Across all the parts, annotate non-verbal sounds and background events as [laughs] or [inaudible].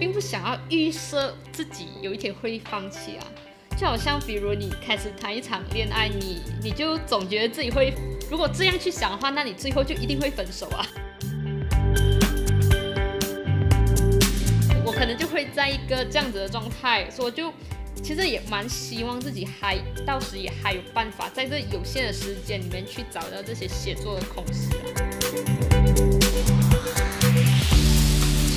并不想要预设自己有一天会放弃啊。就好像比如你开始谈一场恋爱，你你就总觉得自己会，如果这样去想的话，那你最后就一定会分手啊。我可能就会在一个这样子的状态，所以我就其实也蛮希望自己还到时也还有办法在这有限的时间里面去找到这些写作的空隙啊。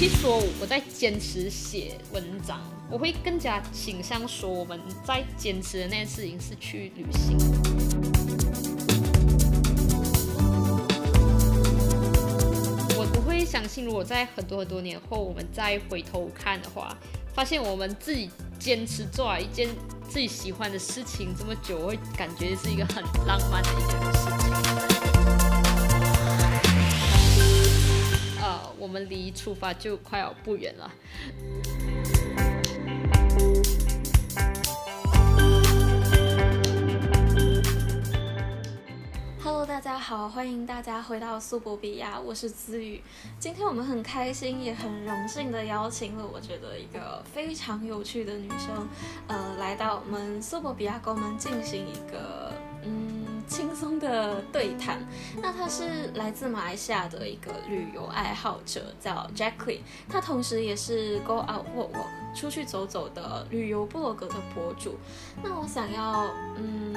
其实说我在坚持写文章，我会更加倾向说我们在坚持的那件事情是去旅行。我不会相信，如果在很多很多年后，我们再回头看的话，发现我们自己坚持做了一件自己喜欢的事情这么久，我会感觉是一个很浪漫的一个事情。我们离出发就快要不远了。Hello，大家好，欢迎大家回到苏博比亚，我是子宇。今天我们很开心，也很荣幸的邀请了我觉得一个非常有趣的女生，呃，来到我们苏博比亚，跟我们进行一个嗯。轻松的对谈。那他是来自马来西亚的一个旅游爱好者，叫 Jacqueline。他同时也是 Go Out Walk Walk 出去走走的旅游部落格的博主。那我想要嗯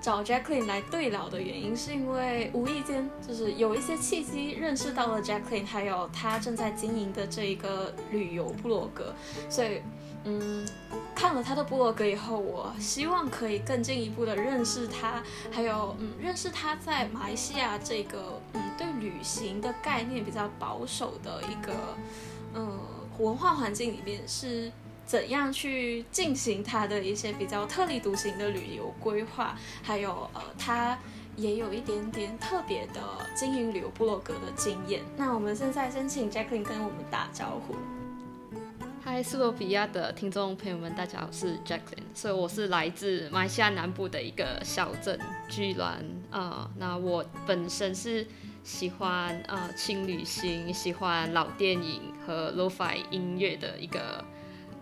找 Jacqueline 来对聊的原因，是因为无意间就是有一些契机认识到了 Jacqueline，还有他正在经营的这一个旅游部落格，所以。嗯，看了他的部落格以后，我希望可以更进一步的认识他，还有嗯，认识他在马来西亚这个嗯对旅行的概念比较保守的一个嗯文化环境里面是怎样去进行他的一些比较特立独行的旅游规划，还有呃他也有一点点特别的经营旅游部落格的经验。那我们现在先请 Jacqueline 跟我们打招呼。嗨，斯洛比亚的听众朋友们，大家好，我是 Jacqueline，所以我是来自马来西亚南部的一个小镇居兰啊。那我本身是喜欢啊轻旅行，喜欢老电影和 Lo-Fi 音乐的一个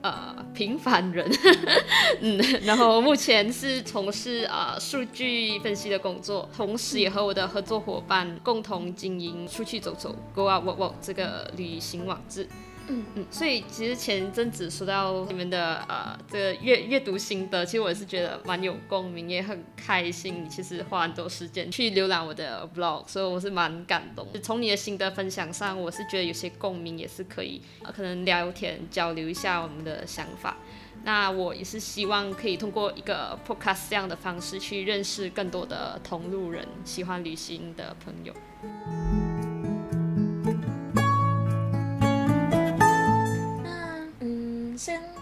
呃平凡人。[laughs] 嗯，然后目前是从事啊数据分析的工作，同时也和我的合作伙伴共同经营出去走走 Go Out Walk Walk 这个旅行网志。嗯，所以其实前阵子说到你们的呃这个阅阅读心得，其实我也是觉得蛮有共鸣，也很开心。你其实花很多时间去浏览我的 blog，所以我是蛮感动。从你的心得分享上，我是觉得有些共鸣，也是可以可能聊天交流一下我们的想法。那我也是希望可以通过一个 podcast 这样的方式去认识更多的同路人，喜欢旅行的朋友。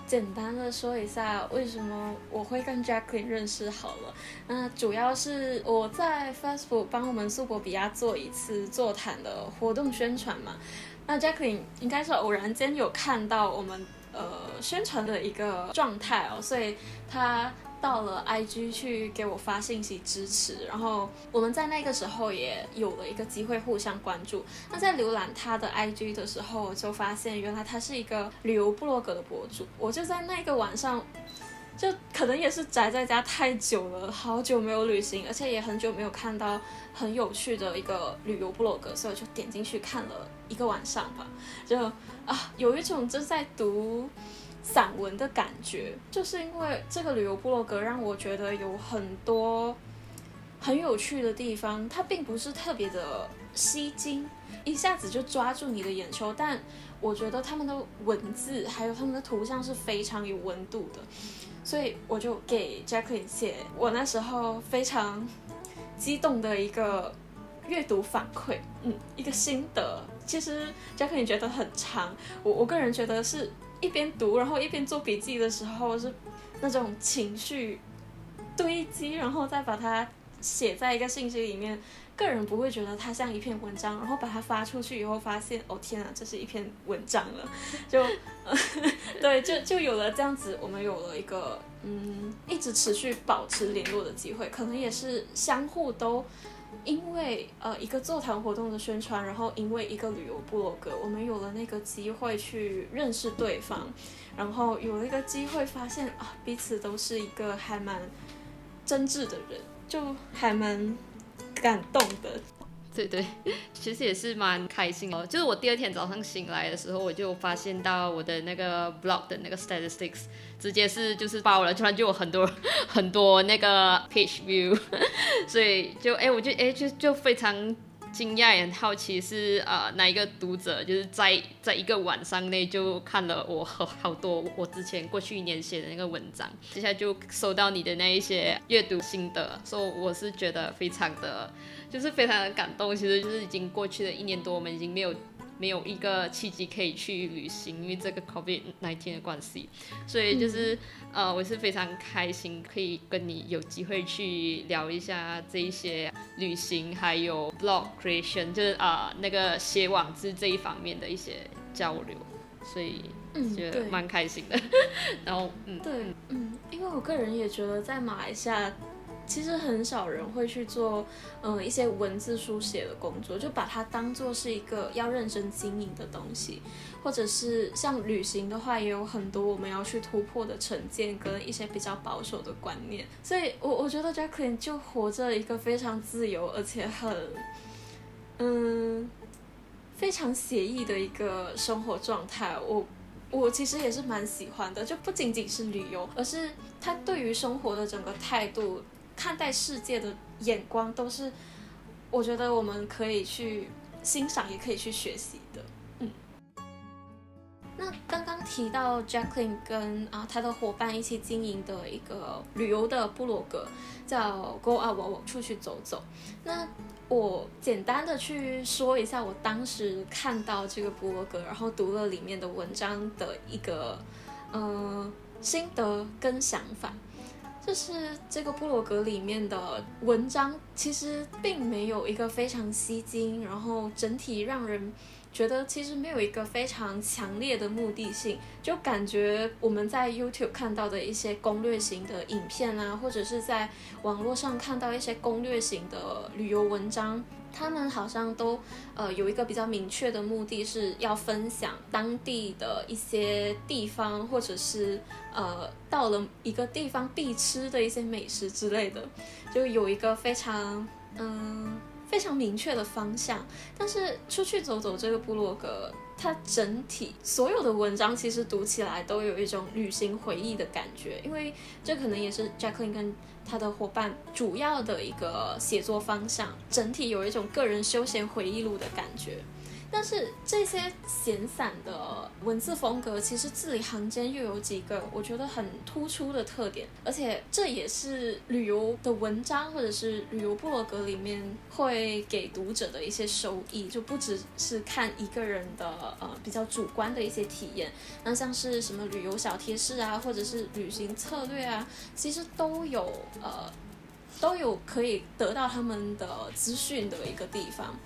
简单的说一下为什么我会跟 Jacqueline 认识好了。那主要是我在 Facebook 帮我们苏博比亚做一次座谈的活动宣传嘛。那 Jacqueline 应该是偶然间有看到我们呃宣传的一个状态哦，所以他。到了 IG 去给我发信息支持，然后我们在那个时候也有了一个机会互相关注。那在浏览他的 IG 的时候，就发现原来他是一个旅游部落格的博主。我就在那个晚上，就可能也是宅在家太久了，好久没有旅行，而且也很久没有看到很有趣的一个旅游部落格，所以我就点进去看了一个晚上吧。就啊，有一种就在读。散文的感觉，就是因为这个旅游部落格让我觉得有很多很有趣的地方，它并不是特别的吸睛，一下子就抓住你的眼球，但我觉得他们的文字还有他们的图像是非常有温度的，所以我就给 Jacqueline 写我那时候非常激动的一个阅读反馈，嗯，一个心得。其实 Jacqueline 觉得很长，我我个人觉得是。一边读，然后一边做笔记的时候，是那种情绪堆积，然后再把它写在一个信息里面。个人不会觉得它像一篇文章，然后把它发出去以后，发现哦天啊，这是一篇文章了。[laughs] 就对，就就有了这样子，我们有了一个嗯，一直持续保持联络的机会，可能也是相互都因为呃一个座谈活动的宣传，然后因为一个旅游部落格，我们有了那个机会去认识对方，然后有了一个机会发现啊彼此都是一个还蛮真挚的人，就还蛮感动的。对对，[laughs] 其实也是蛮开心哦。就是我第二天早上醒来的时候，我就发现到我的那个 blog 的那个 statistics 直接是就是爆了，突然就有很多 [laughs] 很多那个 page view，[laughs] 所以就哎，我就哎就就非常。惊讶也很好奇是呃哪一个读者就是在在一个晚上内就看了我好好多我之前过去一年写的那个文章，接下来就收到你的那一些阅读心得，所以我是觉得非常的就是非常的感动。其实就是已经过去了一年多，我们已经没有。没有一个契机可以去旅行，因为这个 COVID nineteen 的关系，所以就是呃，我是非常开心可以跟你有机会去聊一下这一些旅行，还有 blog creation，就是啊那个写网志这一方面的一些交流，所以觉得蛮开心的。[laughs] 然后嗯，对，嗯，因为我个人也觉得在马来西亚。其实很少人会去做，嗯，一些文字书写的工作，就把它当做是一个要认真经营的东西，或者是像旅行的话，也有很多我们要去突破的成见跟一些比较保守的观念。所以，我我觉得 Jacqueline 就活着一个非常自由，而且很，嗯，非常写意的一个生活状态。我我其实也是蛮喜欢的，就不仅仅是旅游，而是他对于生活的整个态度。看待世界的眼光都是，我觉得我们可以去欣赏，也可以去学习的。嗯，那刚刚提到 Jacqueline 跟啊他的伙伴一起经营的一个旅游的部落格，叫 Go Out 我出去走走。那我简单的去说一下我当时看到这个部落格，然后读了里面的文章的一个呃心得跟想法。就是这个布罗格里面的文章，其实并没有一个非常吸睛，然后整体让人觉得其实没有一个非常强烈的目的性，就感觉我们在 YouTube 看到的一些攻略型的影片啊，或者是在网络上看到一些攻略型的旅游文章。他们好像都呃有一个比较明确的目的，是要分享当地的一些地方，或者是呃到了一个地方必吃的一些美食之类的，就有一个非常嗯非常明确的方向。但是出去走走这个部落格。它整体所有的文章其实读起来都有一种旅行回忆的感觉，因为这可能也是 Jacqueline 跟他的伙伴主要的一个写作方向，整体有一种个人休闲回忆录的感觉。但是这些闲散的文字风格，其实字里行间又有几个我觉得很突出的特点，而且这也是旅游的文章或者是旅游部落格里面会给读者的一些收益，就不只是看一个人的呃比较主观的一些体验，那像是什么旅游小贴士啊，或者是旅行策略啊，其实都有呃都有可以得到他们的资讯的一个地方。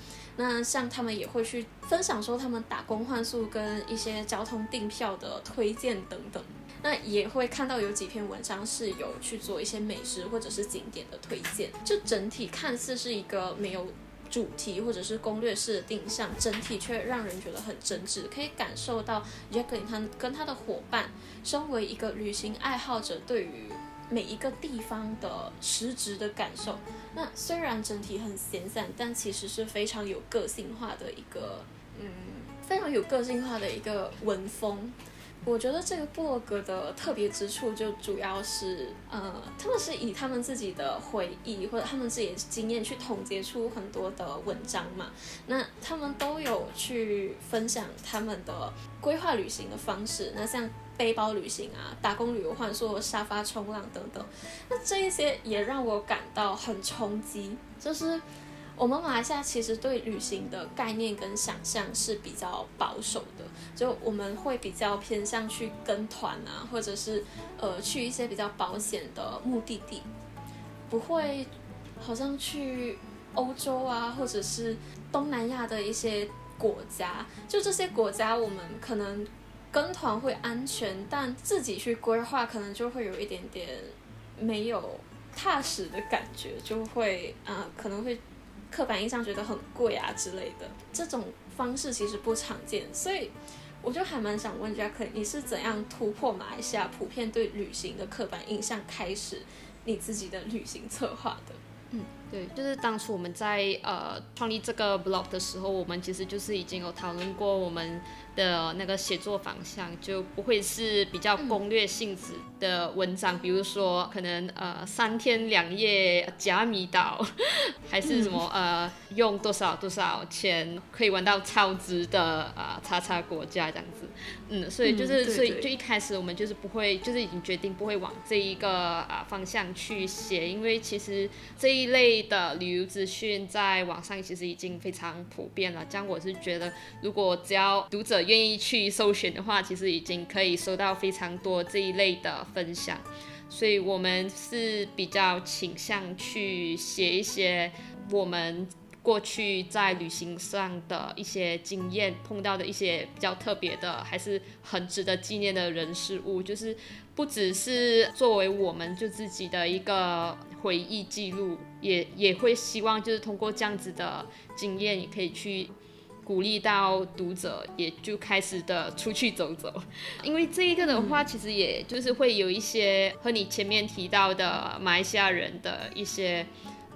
那像他们也会去分享说他们打工换宿跟一些交通订票的推荐等等，那也会看到有几篇文章是有去做一些美食或者是景点的推荐，就整体看似是一个没有主题或者是攻略式的定向，整体却让人觉得很真挚，可以感受到 Jackey 他跟他的伙伴身为一个旅行爱好者对于。每一个地方的实质的感受，那虽然整体很闲散，但其实是非常有个性化的一个，嗯，非常有个性化的一个文风。我觉得这个博格的特别之处就主要是，呃，他们是以他们自己的回忆或者他们自己的经验去统结出很多的文章嘛。那他们都有去分享他们的规划旅行的方式。那像。背包旅行啊，打工旅游换宿、沙发冲浪等等，那这一些也让我感到很冲击。就是我们马来西亚其实对旅行的概念跟想象是比较保守的，就我们会比较偏向去跟团啊，或者是呃去一些比较保险的目的地，不会好像去欧洲啊，或者是东南亚的一些国家。就这些国家，我们可能。跟团会安全，但自己去规划可能就会有一点点没有踏实的感觉，就会啊可能会刻板印象觉得很贵啊之类的，这种方式其实不常见，所以我就还蛮想问 Jack，你是怎样突破马来西亚普遍对旅行的刻板印象，开始你自己的旅行策划的？嗯，对，就是当初我们在呃创立这个 blog 的时候，我们其实就是已经有讨论过我们。的那个写作方向就不会是比较攻略性质的文章，比如说可能呃三天两夜加米岛，[laughs] 还是什么呃用多少多少钱可以玩到超值的啊叉叉国家这样子，嗯，所以就是所以就一开始我们就是不会就是已经决定不会往这一个啊方向去写，因为其实这一类的旅游资讯在网上其实已经非常普遍了，这样我是觉得如果只要读者。愿意去搜寻的话，其实已经可以收到非常多这一类的分享，所以我们是比较倾向去写一些我们过去在旅行上的一些经验，碰到的一些比较特别的，还是很值得纪念的人事物，就是不只是作为我们就自己的一个回忆记录，也也会希望就是通过这样子的经验，也可以去。鼓励到读者，也就开始的出去走走，[laughs] 因为这一个的话，其实也就是会有一些和你前面提到的马来西亚人的一些，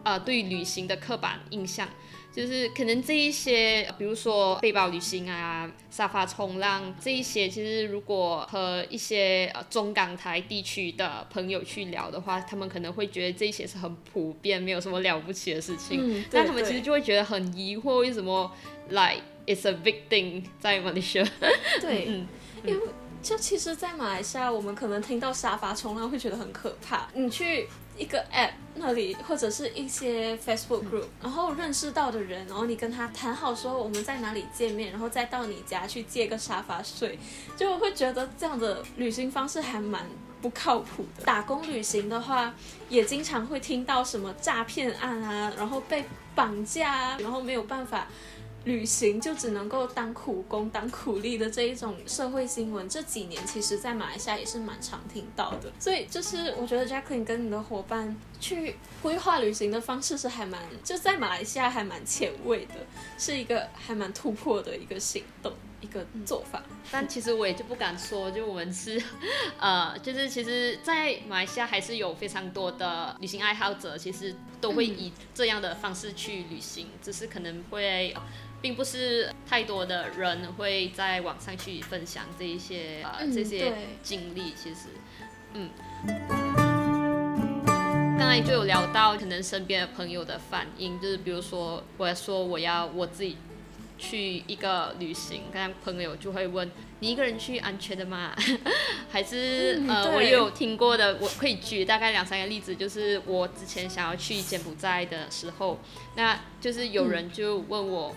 呃，对旅行的刻板印象。就是可能这一些，比如说背包旅行啊、沙发冲浪这一些，其实如果和一些呃中港台地区的朋友去聊的话，他们可能会觉得这些是很普遍，没有什么了不起的事情。但他们其实就会觉得很疑惑，为什么 like it's a big thing [laughs] 在马来西亚？[laughs] 对，因为就其实，在马来西亚，我们可能听到沙发冲浪会觉得很可怕。你去。一个 app 那里或者是一些 Facebook group，然后认识到的人，然后你跟他谈好说我们在哪里见面，然后再到你家去借个沙发睡，就会觉得这样的旅行方式还蛮不靠谱的。打工旅行的话，也经常会听到什么诈骗案啊，然后被绑架，然后没有办法。旅行就只能够当苦工、当苦力的这一种社会新闻，这几年其实，在马来西亚也是蛮常听到的。所以，就是我觉得 Jacqueline 跟你的伙伴去规划旅行的方式是还蛮，就在马来西亚还蛮前卫的，是一个还蛮突破的一个行动、一个做法。但其实我也就不敢说，就我们是，[laughs] 呃，就是其实，在马来西亚还是有非常多的旅行爱好者，其实都会以这样的方式去旅行，只是可能会。并不是太多的人会在网上去分享这一些呃这些经历，其实，嗯，刚才就有聊到可能身边的朋友的反应，就是比如说我要说我要我自己去一个旅行，刚刚朋友就会问你一个人去安全的吗？[laughs] 还是呃我有听过的，我可以举大概两三个例子，就是我之前想要去柬埔寨的时候，那就是有人就问我。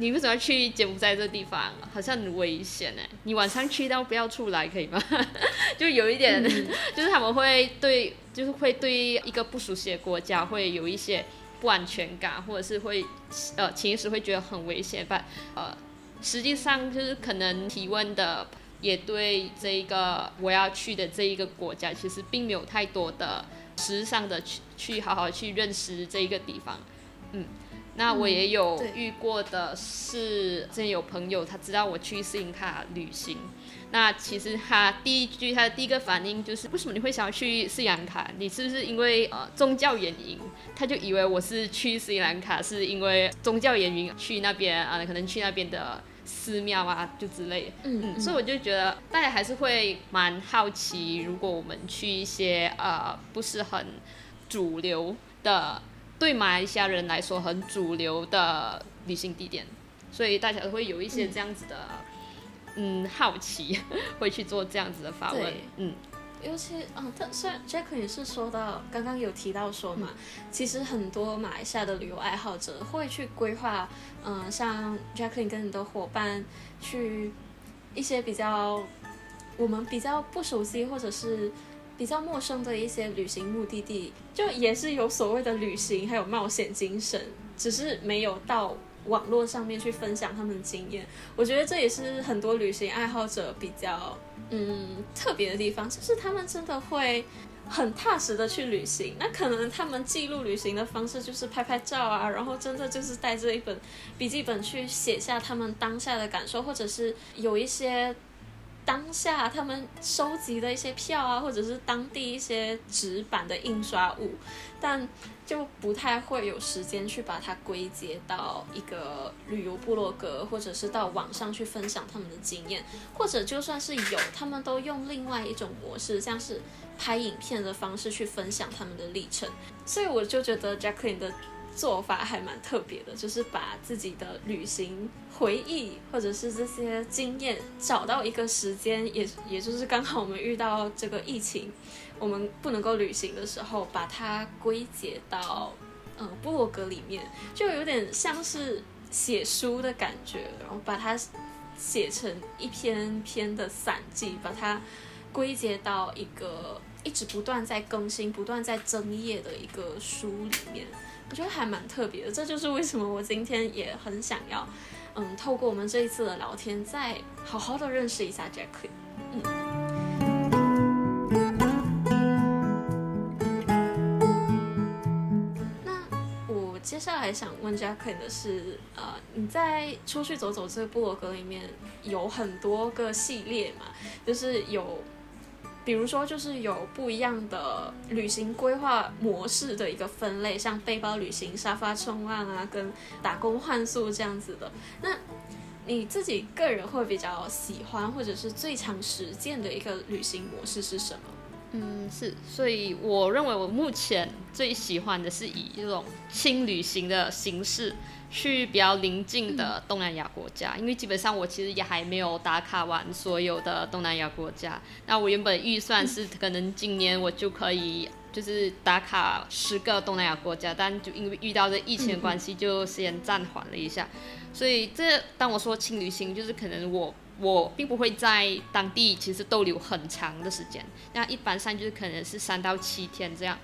你为什么要去柬埔寨这地方？好像很危险哎！你晚上去到不要出来可以吗？[laughs] 就有一点，[laughs] 就是他们会对，就是会对一个不熟悉的国家会有一些不安全感，或者是会呃，潜意识会觉得很危险。但呃，实际上就是可能提问的也对这一个我要去的这一个国家，其实并没有太多的实质上的去去好好去认识这一个地方，嗯。那我也有遇过的是，之前有朋友他知道我去斯里兰卡旅行，那其实他第一句他的第一个反应就是，为什么你会想要去斯里兰卡？你是不是因为呃宗教原因？他就以为我是去斯里兰卡是因为宗教原因去那边啊，可能去那边的寺庙啊，就之类。嗯嗯。所以我就觉得大家还是会蛮好奇，如果我们去一些呃不是很主流的。对马来西亚人来说很主流的旅行地点，所以大家会有一些这样子的，嗯，好奇 [laughs] 会去做这样子的访问，嗯，尤其啊，他虽然 Jack 也是说到刚刚有提到说嘛，其实很多马来西亚的旅游爱好者会去规划，嗯，像 Jacqueline 跟你的伙伴去一些比较我们比较不熟悉或者是。比较陌生的一些旅行目的地，就也是有所谓的旅行，还有冒险精神，只是没有到网络上面去分享他们的经验。我觉得这也是很多旅行爱好者比较嗯特别的地方，就是他们真的会很踏实的去旅行。那可能他们记录旅行的方式就是拍拍照啊，然后真的就是带着一本笔记本去写下他们当下的感受，或者是有一些。当下他们收集的一些票啊，或者是当地一些纸板的印刷物，但就不太会有时间去把它归结到一个旅游部落格，或者是到网上去分享他们的经验，或者就算是有，他们都用另外一种模式，像是拍影片的方式去分享他们的历程。所以我就觉得 Jacqueline 的。做法还蛮特别的，就是把自己的旅行回忆或者是这些经验找到一个时间，也也就是刚好我们遇到这个疫情，我们不能够旅行的时候，把它归结到嗯部落格里面，就有点像是写书的感觉，然后把它写成一篇篇的散记，把它归结到一个一直不断在更新、不断在增页的一个书里面。我觉得还蛮特别的，这就是为什么我今天也很想要，嗯，透过我们这一次的聊天，再好好的认识一下 Jackie。嗯。那我接下来想问 Jackie 的是，呃，你在出去走走这个部落格里面有很多个系列嘛，就是有。比如说，就是有不一样的旅行规划模式的一个分类，像背包旅行、沙发冲浪啊，跟打工换宿这样子的。那你自己个人会比较喜欢，或者是最常实践的一个旅行模式是什么？嗯，是，所以我认为我目前最喜欢的是以这种轻旅行的形式。去比较邻近的东南亚国家，因为基本上我其实也还没有打卡完所有的东南亚国家。那我原本预算是可能今年我就可以就是打卡十个东南亚国家，但就因为遇到这疫情的关系，就先暂缓了一下。所以这当我说轻旅行，就是可能我我并不会在当地其实逗留很长的时间，那一般上就是可能是三到七天这样。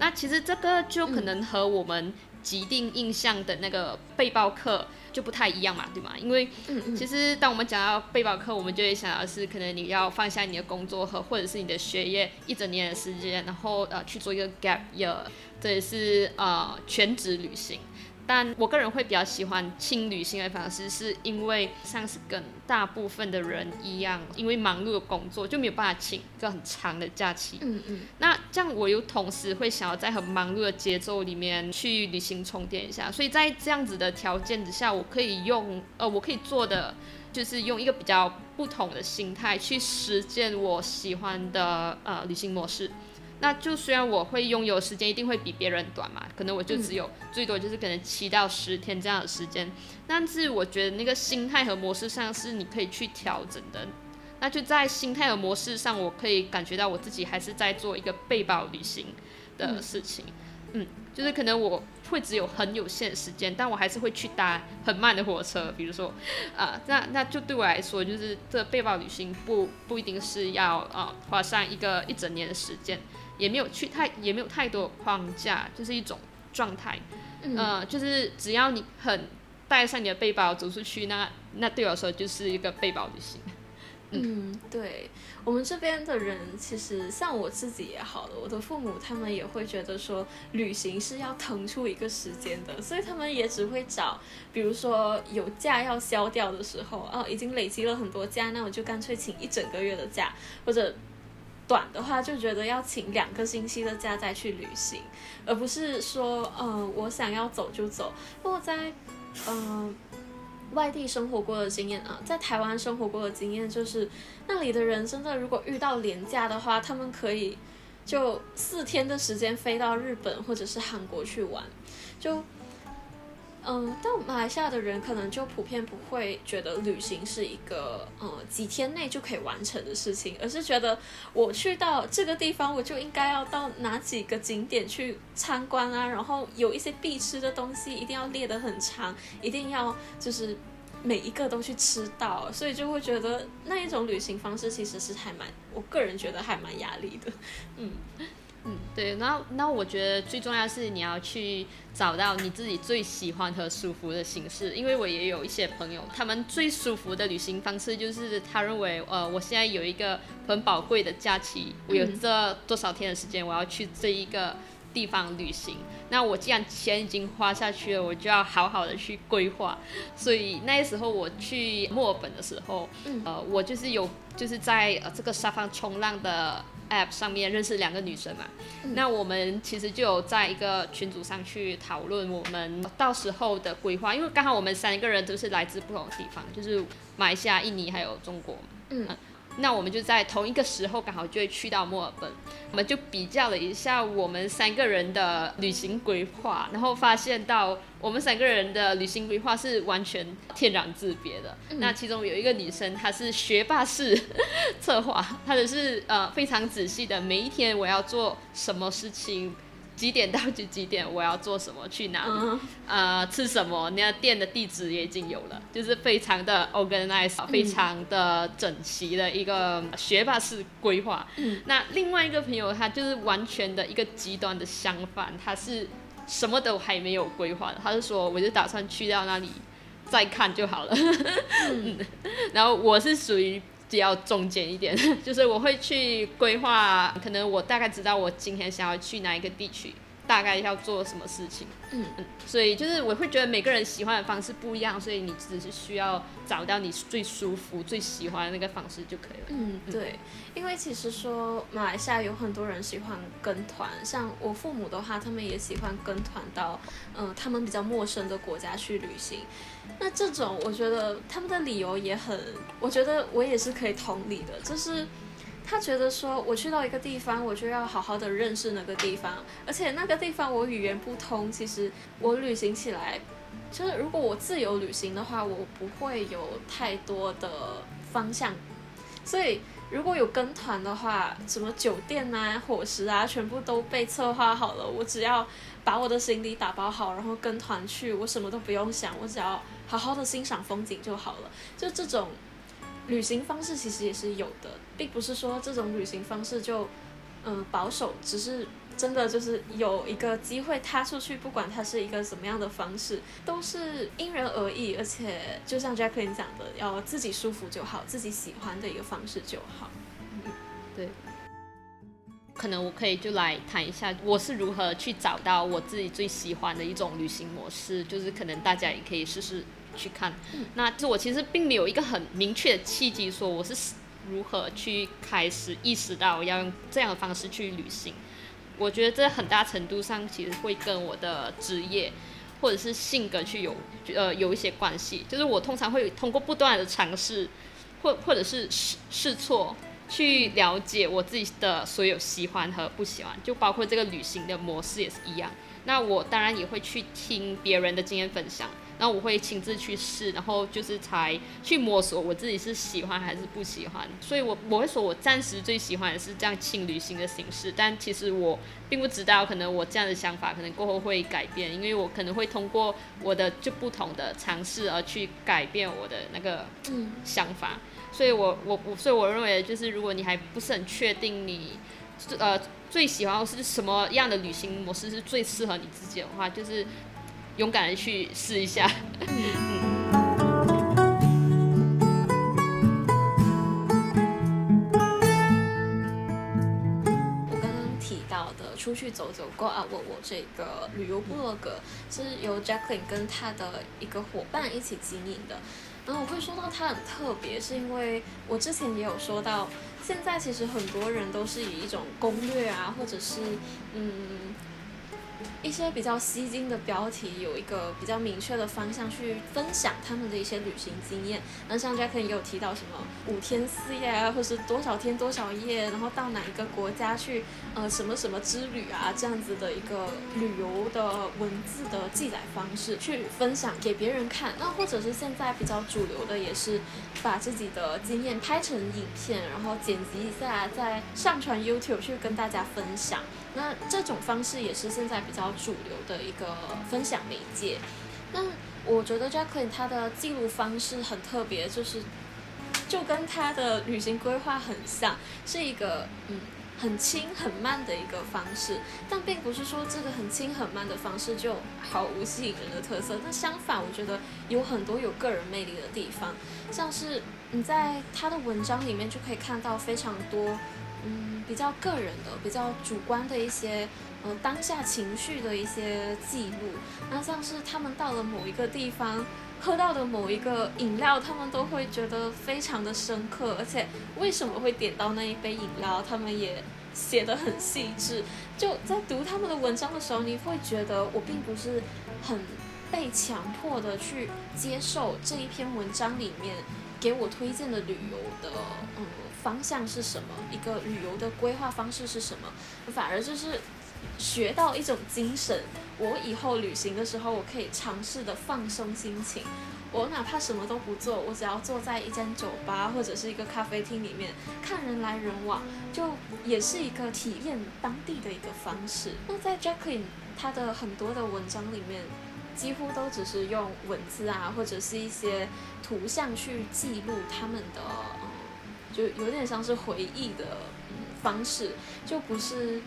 那其实这个就可能和我们。既定印象的那个背包客就不太一样嘛，对吗？因为其实当我们讲到背包客，我们就会想到是可能你要放下你的工作和或者是你的学业一整年的时间，然后呃去做一个 gap year，这也是呃全职旅行。但我个人会比较喜欢轻旅行的方式，是因为像是跟大部分的人一样，因为忙碌的工作就没有办法请一个很长的假期。嗯嗯。那这样我又同时会想要在很忙碌的节奏里面去旅行充电一下，所以在这样子的条件之下，我可以用呃，我可以做的就是用一个比较不同的心态去实践我喜欢的呃旅行模式。那就虽然我会拥有时间一定会比别人短嘛，可能我就只有最多就是可能七到十天这样的时间，但是我觉得那个心态和模式上是你可以去调整的。那就在心态和模式上，我可以感觉到我自己还是在做一个背包旅行的事情。嗯，就是可能我会只有很有限的时间，但我还是会去搭很慢的火车，比如说，啊，那那就对我来说，就是这背包旅行不不一定是要啊花上一个一整年的时间。也没有去太，也没有太多框架，就是一种状态，呃，就是只要你很带上你的背包走出去，那那对我来说就是一个背包旅行。[laughs] 嗯，对我们这边的人，其实像我自己也好了，我的父母他们也会觉得说，旅行是要腾出一个时间的，所以他们也只会找，比如说有假要消掉的时候，哦，已经累积了很多假，那我就干脆请一整个月的假，或者。短的话就觉得要请两个星期的假再去旅行，而不是说，嗯，我想要走就走。不过在，嗯，外地生活过的经验啊，在台湾生活过的经验就是，那里的人真的如果遇到廉价的话，他们可以就四天的时间飞到日本或者是韩国去玩，就。嗯，但马来西亚的人可能就普遍不会觉得旅行是一个呃几天内就可以完成的事情，而是觉得我去到这个地方，我就应该要到哪几个景点去参观啊，然后有一些必吃的东西一定要列得很长，一定要就是每一个都去吃到，所以就会觉得那一种旅行方式其实是还蛮，我个人觉得还蛮压力的，嗯。嗯，对，然后，那我觉得最重要是你要去找到你自己最喜欢和舒服的形式，因为我也有一些朋友，他们最舒服的旅行方式就是他认为，呃，我现在有一个很宝贵的假期，我有这多少天的时间，我要去这一个地方旅行。那我既然钱已经花下去了，我就要好好的去规划。所以那时候我去墨尔本的时候，呃，我就是有就是在呃这个沙发冲浪的。App 上面认识两个女生嘛，那我们其实就有在一个群组上去讨论我们到时候的规划，因为刚好我们三个人都是来自不同的地方，就是马来西亚、印尼还有中国。嗯。那我们就在同一个时候刚好就会去到墨尔本，我们就比较了一下我们三个人的旅行规划，然后发现到我们三个人的旅行规划是完全天壤之别的。那其中有一个女生，她是学霸式策划，她的是呃非常仔细的，每一天我要做什么事情。几点到几几点？我要做什么？去哪里？呃，吃什么？那店的地址也已经有了，就是非常的 organized，非常的整齐的一个学霸式规划。那另外一个朋友，他就是完全的一个极端的相反，他是什么都还没有规划的，他是说，我就打算去到那里再看就好了。[laughs] 然后我是属于。比较中间一点，[laughs] 就是我会去规划，可能我大概知道我今天想要去哪一个地区。大概要做什么事情？嗯嗯，所以就是我会觉得每个人喜欢的方式不一样，所以你只是需要找到你最舒服、最喜欢的那个方式就可以了。嗯，对，因为其实说马来西亚有很多人喜欢跟团，像我父母的话，他们也喜欢跟团到嗯他们比较陌生的国家去旅行。那这种我觉得他们的理由也很，我觉得我也是可以同理的，就是。他觉得说，我去到一个地方，我就要好好的认识那个地方，而且那个地方我语言不通，其实我旅行起来，就是如果我自由旅行的话，我不会有太多的方向，所以如果有跟团的话，什么酒店啊、伙食啊，全部都被策划好了，我只要把我的行李打包好，然后跟团去，我什么都不用想，我只要好好的欣赏风景就好了，就这种。旅行方式其实也是有的，并不是说这种旅行方式就，嗯，保守，只是真的就是有一个机会踏出去，不管它是一个什么样的方式，都是因人而异，而且就像 Jacqueline 讲的，要自己舒服就好，自己喜欢的一个方式就好。嗯，对。可能我可以就来谈一下，我是如何去找到我自己最喜欢的一种旅行模式，就是可能大家也可以试试。去看，那这我其实并没有一个很明确的契机，说我是如何去开始意识到要用这样的方式去旅行。我觉得这很大程度上其实会跟我的职业或者是性格去有呃有一些关系。就是我通常会通过不断的尝试，或或者是试试错，去了解我自己的所有喜欢和不喜欢，就包括这个旅行的模式也是一样。那我当然也会去听别人的经验分享。然后我会亲自去试，然后就是才去摸索我自己是喜欢还是不喜欢。所以，我我会说我暂时最喜欢的是这样轻旅行的形式，但其实我并不知道，可能我这样的想法可能过后会改变，因为我可能会通过我的就不同的尝试而去改变我的那个想法。所以我我我所以我认为就是如果你还不是很确定你呃最喜欢是什么样的旅行模式是最适合你自己的话，就是。勇敢的去试一下。我刚刚提到的出去走走，Go out 我我这个旅游部落格是由 Jacqueline 跟他的一个伙伴一起经营的。然后我会说到它很特别，是因为我之前也有说到，现在其实很多人都是以一种攻略啊，或者是嗯。一些比较吸睛的标题，有一个比较明确的方向去分享他们的一些旅行经验。那像 Jack 也有提到什么五天四夜啊，或是多少天多少夜，然后到哪一个国家去，呃，什么什么之旅啊，这样子的一个旅游的文字的记载方式去分享给别人看。那或者是现在比较主流的，也是把自己的经验拍成影片，然后剪辑一下，再上传 YouTube 去跟大家分享。那这种方式也是现在比较主流的一个分享媒介。那我觉得 Jacqueline 他的记录方式很特别，就是就跟他的旅行规划很像，是一个嗯很轻很慢的一个方式，但并不是说这个很轻很慢的方式就毫无吸引人的特色。那相反，我觉得有很多有个人魅力的地方，像是你在他的文章里面就可以看到非常多，嗯，比较个人的、比较主观的一些，呃，当下情绪的一些记录。那像是他们到了某一个地方。喝到的某一个饮料，他们都会觉得非常的深刻，而且为什么会点到那一杯饮料，他们也写得很细致。就在读他们的文章的时候，你会觉得我并不是很被强迫的去接受这一篇文章里面给我推荐的旅游的嗯方向是什么，一个旅游的规划方式是什么，反而就是学到一种精神。我以后旅行的时候，我可以尝试的放松心情。我哪怕什么都不做，我只要坐在一间酒吧或者是一个咖啡厅里面，看人来人往，就也是一个体验当地的一个方式。那在 Jacqueline 他的很多的文章里面，几乎都只是用文字啊，或者是一些图像去记录他们的，就有点像是回忆的嗯方式，就不是，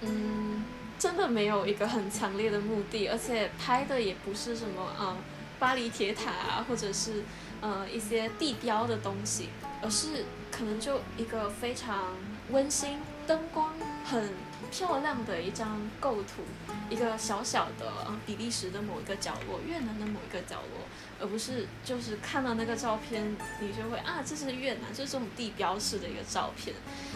嗯。真的没有一个很强烈的目的，而且拍的也不是什么啊巴黎铁塔啊，或者是呃一些地标的东西，而是可能就一个非常温馨、灯光很漂亮的一张构图，一个小小的比利时的某一个角落，越南的某一个角落，而不是就是看到那个照片，你就会啊这是越南，就是这种地标式的一个照片。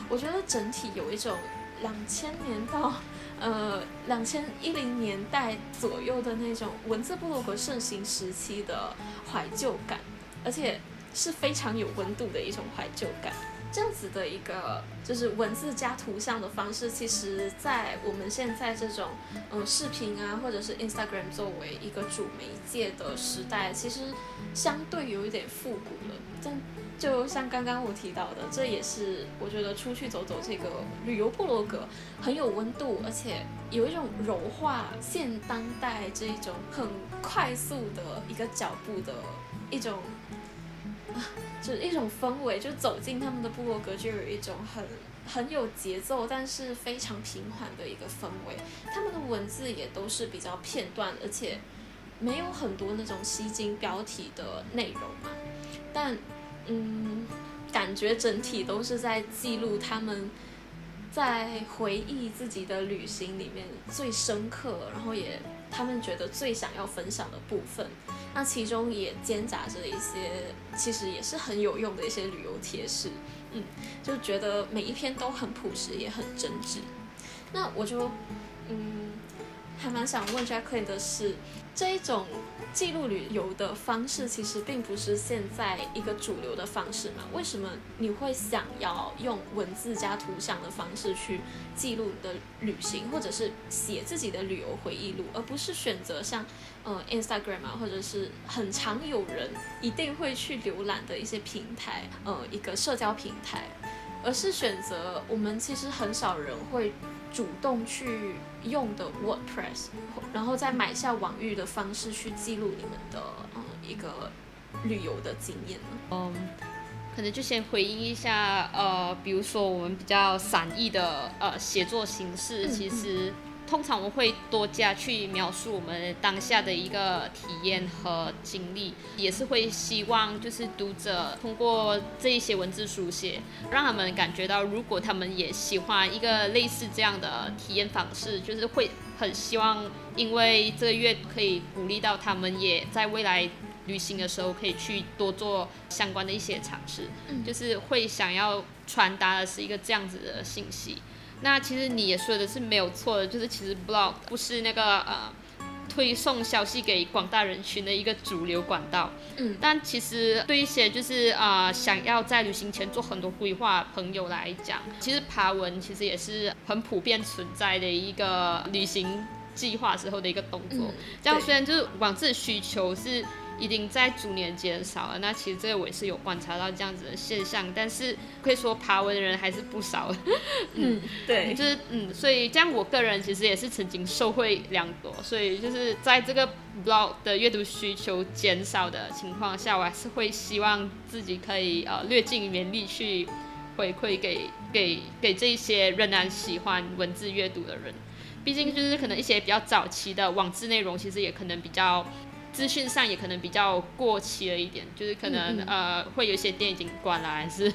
我觉得整体有一种两千年到。呃，两千一零年代左右的那种文字部落格盛行时期的怀旧感，而且是非常有温度的一种怀旧感。这样子的一个就是文字加图像的方式，其实在我们现在这种嗯视频啊，或者是 Instagram 作为一个主媒介的时代，其实相对有一点复古了。但就像刚刚我提到的，这也是我觉得出去走走这个旅游部落格很有温度，而且有一种柔化现当代这一种很快速的一个脚步的一种，就是一种氛围。就走进他们的部落格，就有一种很很有节奏，但是非常平缓的一个氛围。他们的文字也都是比较片段，而且没有很多那种吸睛标题的内容嘛，但。嗯，感觉整体都是在记录他们在回忆自己的旅行里面最深刻，然后也他们觉得最想要分享的部分。那其中也夹杂着一些其实也是很有用的一些旅游贴士。嗯，就觉得每一篇都很朴实，也很真挚。那我就嗯，还蛮想问 Jackie 的是。这一种记录旅游的方式，其实并不是现在一个主流的方式嘛？为什么你会想要用文字加图像的方式去记录你的旅行，或者是写自己的旅游回忆录，而不是选择像呃 Instagram 啊，或者是很常有人一定会去浏览的一些平台，呃，一个社交平台，而是选择我们其实很少人会。主动去用的 WordPress，然后再买下网域的方式去记录你们的嗯一个旅游的经验呢？嗯，可能就先回应一下，呃，比如说我们比较散逸的呃写作形式，其实。通常我们会多加去描述我们当下的一个体验和经历，也是会希望就是读者通过这一些文字书写，让他们感觉到，如果他们也喜欢一个类似这样的体验方式，就是会很希望，因为这个月可以鼓励到他们，也在未来旅行的时候可以去多做相关的一些尝试，就是会想要传达的是一个这样子的信息。那其实你也说的是没有错的，就是其实 blog 不是那个呃推送消息给广大人群的一个主流管道。嗯。但其实对一些就是啊想要在旅行前做很多规划朋友来讲，其实爬文其实也是很普遍存在的一个旅行计划时候的一个动作。这样虽然就是往自己需求是。已经在逐年减少了。那其实这个我也是有观察到这样子的现象，但是可以说爬文的人还是不少。[laughs] 嗯，对，就是嗯，所以这样我个人其实也是曾经受惠良多。所以就是在这个 blog 的阅读需求减少的情况下，我还是会希望自己可以呃略尽绵力去。回馈给给给这些仍然喜欢文字阅读的人。毕竟就是可能一些比较早期的网志内容，其实也可能比较资讯上也可能比较过期了一点，就是可能呃会有一些店已经关了，还是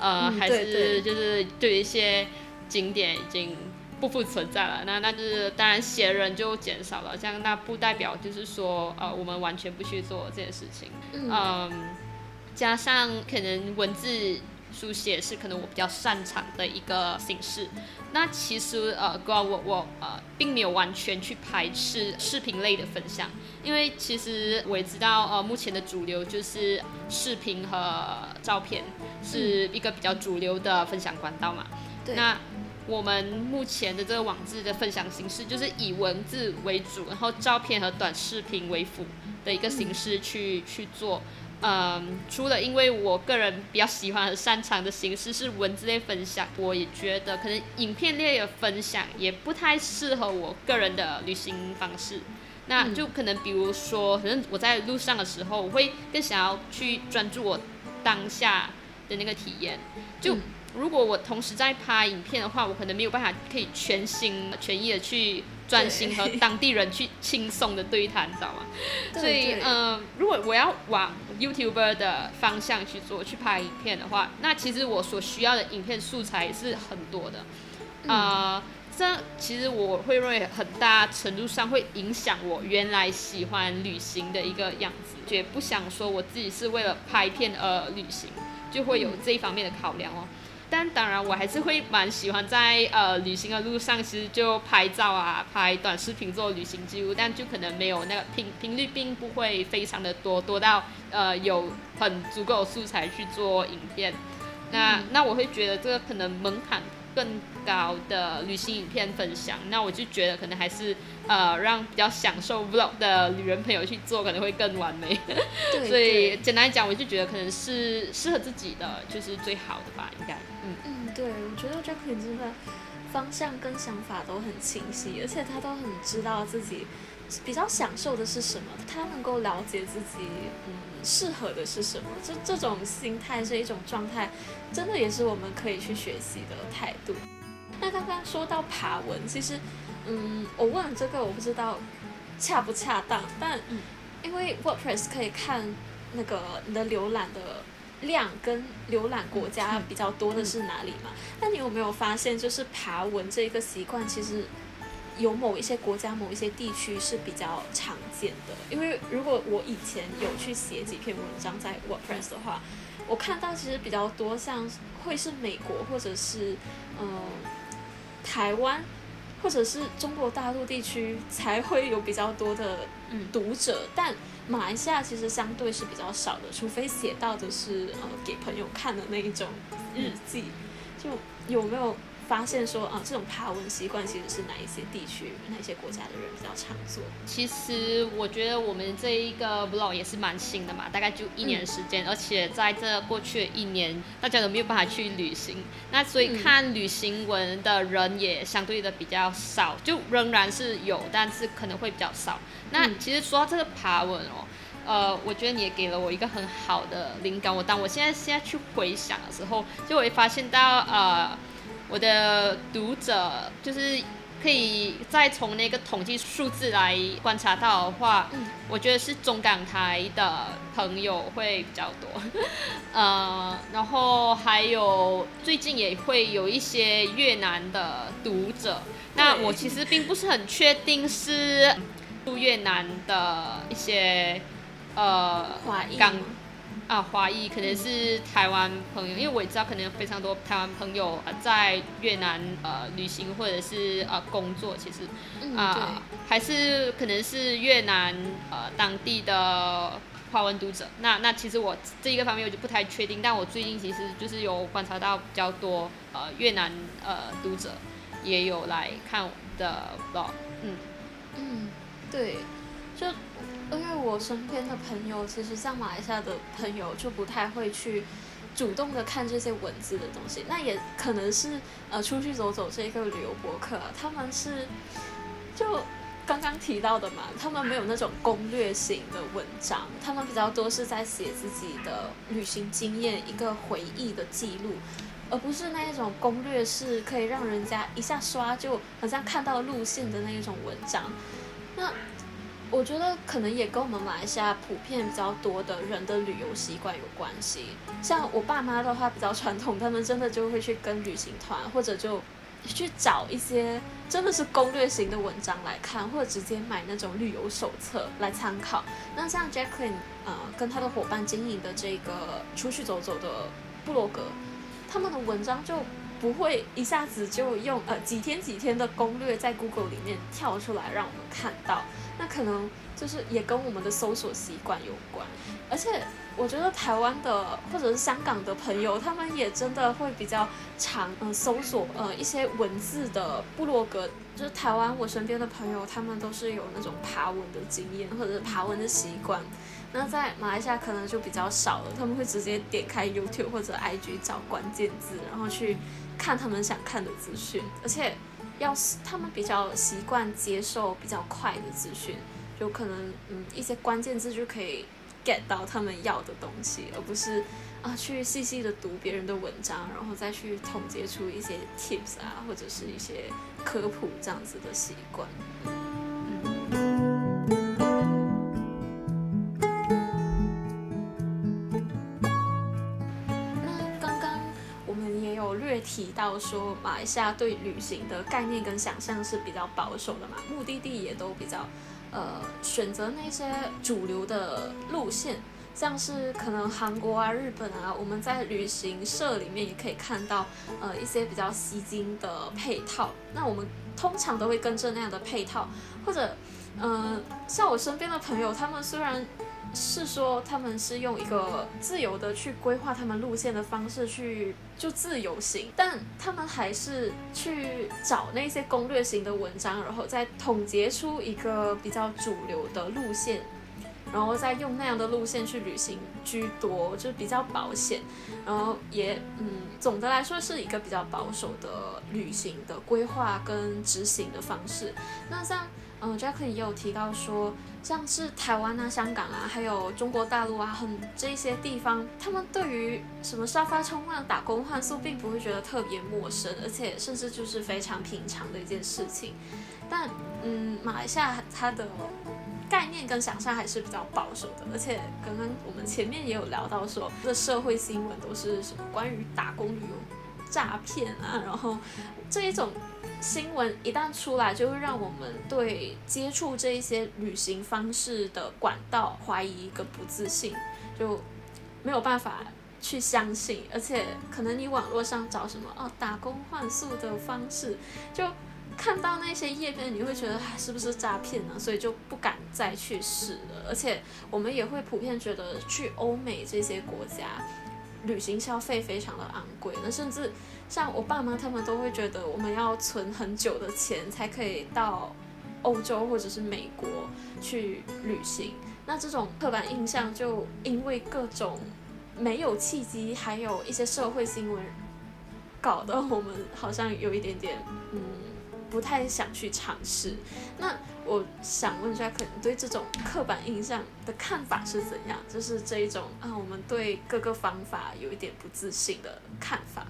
呃还是就是对一些景点已经不复存在了。那那就是当然写人就减少了，这样那不代表就是说呃我们完全不去做这件事情。嗯，加上可能文字。书写是可能我比较擅长的一个形式。那其实呃，哥，我我呃，并没有完全去排斥视频类的分享，因为其实我也知道呃，目前的主流就是视频和照片是一个比较主流的分享管道嘛。对。那我们目前的这个网志的分享形式就是以文字为主，然后照片和短视频为辅的一个形式去去做。嗯，除了因为我个人比较喜欢和擅长的形式是文字类分享，我也觉得可能影片类的分享也不太适合我个人的旅行方式。那就可能比如说，可能我在路上的时候，我会更想要去专注我当下的那个体验。就如果我同时在拍影片的话，我可能没有办法可以全心全意的去。专心和当地人去轻松的对谈，你知道吗？所以，嗯，如果我要往 YouTuber 的方向去做，去拍影片的话，那其实我所需要的影片素材是很多的。啊，这其实我会认为很大程度上会影响我原来喜欢旅行的一个样子，也不想说我自己是为了拍片而旅行，就会有这一方面的考量哦。但当然，我还是会蛮喜欢在呃旅行的路上，其实就拍照啊，拍短视频做旅行记录，但就可能没有那个频频率，并不会非常的多，多到呃有很足够的素材去做影片。那那我会觉得这个可能门槛更高的旅行影片分享，那我就觉得可能还是呃让比较享受 vlog 的旅人朋友去做，可能会更完美。[laughs] 所以简单讲，我就觉得可能是适合自己的就是最好的吧，应该。嗯嗯，对，我觉得 Jackie 真的方向跟想法都很清晰，而且他都很知道自己比较享受的是什么，他能够了解自己嗯适合的是什么，这这种心态是一种状态，真的也是我们可以去学习的态度。那刚刚说到爬文，其实嗯，我问这个我不知道恰不恰当，但因为 WordPress 可以看那个你的浏览的。量跟浏览国家比较多的是哪里嘛？那你有没有发现，就是爬文这一个习惯，其实有某一些国家、某一些地区是比较常见的？因为如果我以前有去写几篇文章在 WordPress 的话，我看到其实比较多，像会是美国或者是嗯台湾。或者是中国大陆地区才会有比较多的读者，但马来西亚其实相对是比较少的，除非写到的是呃给朋友看的那一种日记，就有没有？发现说啊，这种爬文习惯其实是哪一些地区、哪一些国家的人比较常做？其实我觉得我们这一个 vlog 也是蛮新的嘛，大概就一年时间，而且在这过去的一年，大家都没有办法去旅行，那所以看旅行文的人也相对的比较少，就仍然是有，但是可能会比较少。那其实说到这个爬文哦，呃，我觉得你也给了我一个很好的灵感。我当我现在现在去回想的时候，就会发现到呃。我的读者就是可以再从那个统计数字来观察到的话，我觉得是中港台的朋友会比较多，[laughs] 呃，然后还有最近也会有一些越南的读者。那我其实并不是很确定是越南的一些呃港。啊，华裔可能是台湾朋友，因为我也知道可能有非常多台湾朋友在越南呃旅行或者是呃工作，其实啊还是可能是越南呃当地的华文读者。那那其实我这一个方面我就不太确定，但我最近其实就是有观察到比较多呃越南呃读者也有来看我的 blog，嗯嗯，对，就。因为我身边的朋友，其实像马来西亚的朋友，就不太会去主动的看这些文字的东西。那也可能是呃出去走走这一个旅游博客，他们是就刚刚提到的嘛，他们没有那种攻略型的文章，他们比较多是在写自己的旅行经验，一个回忆的记录。而不是那一种攻略式可以让人家一下刷就好像看到路线的那一种文章。那我觉得可能也跟我们马来西亚普遍比较多的人的旅游习惯有关系。像我爸妈的话比较传统，他们真的就会去跟旅行团，或者就去找一些真的是攻略型的文章来看，或者直接买那种旅游手册来参考。那像 Jacqueline 呃跟他的伙伴经营的这个出去走走的部落格，他们的文章就不会一下子就用呃几天几天的攻略在 Google 里面跳出来让我们看到。那可能就是也跟我们的搜索习惯有关，而且我觉得台湾的或者是香港的朋友，他们也真的会比较常嗯搜索呃一些文字的部落格。就是台湾我身边的朋友，他们都是有那种爬文的经验或者是爬文的习惯。那在马来西亚可能就比较少了，他们会直接点开 YouTube 或者 IG 找关键字，然后去看他们想看的资讯，而且。要是他们比较习惯接受比较快的资讯，就可能嗯一些关键字就可以 get 到他们要的东西，而不是啊去细细的读别人的文章，然后再去总结出一些 tips 啊或者是一些科普这样子的习惯。提到说，马来西亚对旅行的概念跟想象是比较保守的嘛，目的地也都比较，呃，选择那些主流的路线，像是可能韩国啊、日本啊，我们在旅行社里面也可以看到，呃，一些比较吸睛的配套。那我们通常都会跟着那样的配套，或者，嗯，像我身边的朋友，他们虽然。是说他们是用一个自由的去规划他们路线的方式去就自由行，但他们还是去找那些攻略型的文章，然后再总结出一个比较主流的路线，然后再用那样的路线去旅行居多，就比较保险，然后也嗯，总的来说是一个比较保守的旅行的规划跟执行的方式。那像。嗯，Jackie 也有提到说，像是台湾啊、香港啊，还有中国大陆啊，很这些地方，他们对于什么沙发冲浪、打工换宿，并不会觉得特别陌生，而且甚至就是非常平常的一件事情。但，嗯，马来西亚它的概念跟想象还是比较保守的，而且刚刚我们前面也有聊到说，这社会新闻都是什么关于打工旅游诈骗啊，然后这一种。新闻一旦出来，就会让我们对接触这一些旅行方式的管道怀疑跟不自信，就没有办法去相信，而且可能你网络上找什么哦打工换宿的方式，就看到那些页面，你会觉得是不是诈骗呢？所以就不敢再去试了。而且我们也会普遍觉得去欧美这些国家旅行消费非常的昂贵，那甚至。像我爸妈他们都会觉得我们要存很久的钱才可以到欧洲或者是美国去旅行，那这种刻板印象就因为各种没有契机，还有一些社会新闻，搞得我们好像有一点点嗯不太想去尝试。那我想问一下，可能对这种刻板印象的看法是怎样？就是这一种啊，我们对各个方法有一点不自信的看法。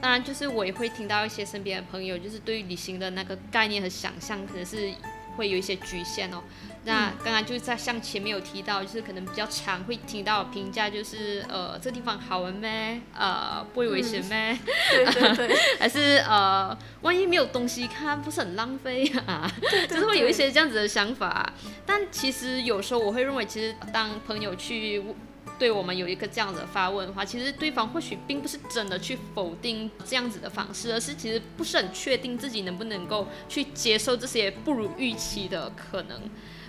当然，就是我也会听到一些身边的朋友，就是对于旅行的那个概念和想象，可能是会有一些局限哦。那刚刚就是在像前面有提到，就是可能比较常会听到评价，就是呃，这地方好玩咩？呃，不会危险咩？[laughs] 对对对，还是呃，万一没有东西看，不是很浪费啊？就是会有一些这样子的想法。但其实有时候我会认为，其实当朋友去。对我们有一个这样子的发问的话，其实对方或许并不是真的去否定这样子的方式，而是其实不是很确定自己能不能够去接受这些不如预期的可能。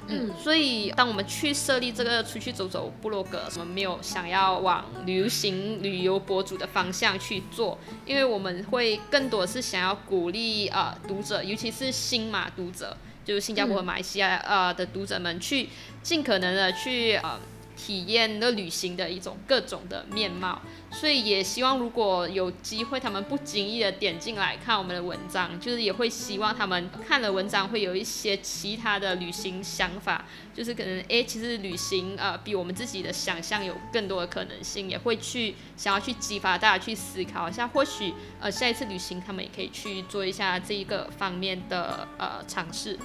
嗯，所以当我们去设立这个出去走走部落格，我们没有想要往旅行旅游博主的方向去做，因为我们会更多是想要鼓励呃读者，尤其是新马读者，就是新加坡和马来西亚呃的读者们，去尽可能的去呃。体验的旅行的一种各种的面貌，所以也希望如果有机会，他们不经意的点进来看我们的文章，就是也会希望他们看了文章会有一些其他的旅行想法，就是可能诶，其实旅行呃比我们自己的想象有更多的可能性，也会去想要去激发大家去思考一下，或许呃下一次旅行他们也可以去做一下这一个方面的呃尝试。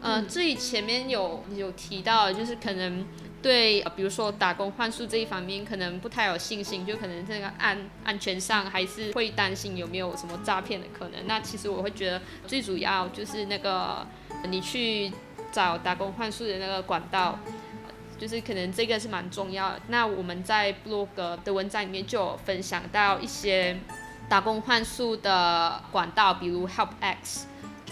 呃，至于前面有有提到，就是可能对，比如说打工换宿这一方面，可能不太有信心，就可能这个安安全上还是会担心有没有什么诈骗的可能。那其实我会觉得最主要就是那个你去找打工换宿的那个管道，就是可能这个是蛮重要的。那我们在 blog 的文章里面就有分享到一些打工换宿的管道，比如 HelpX。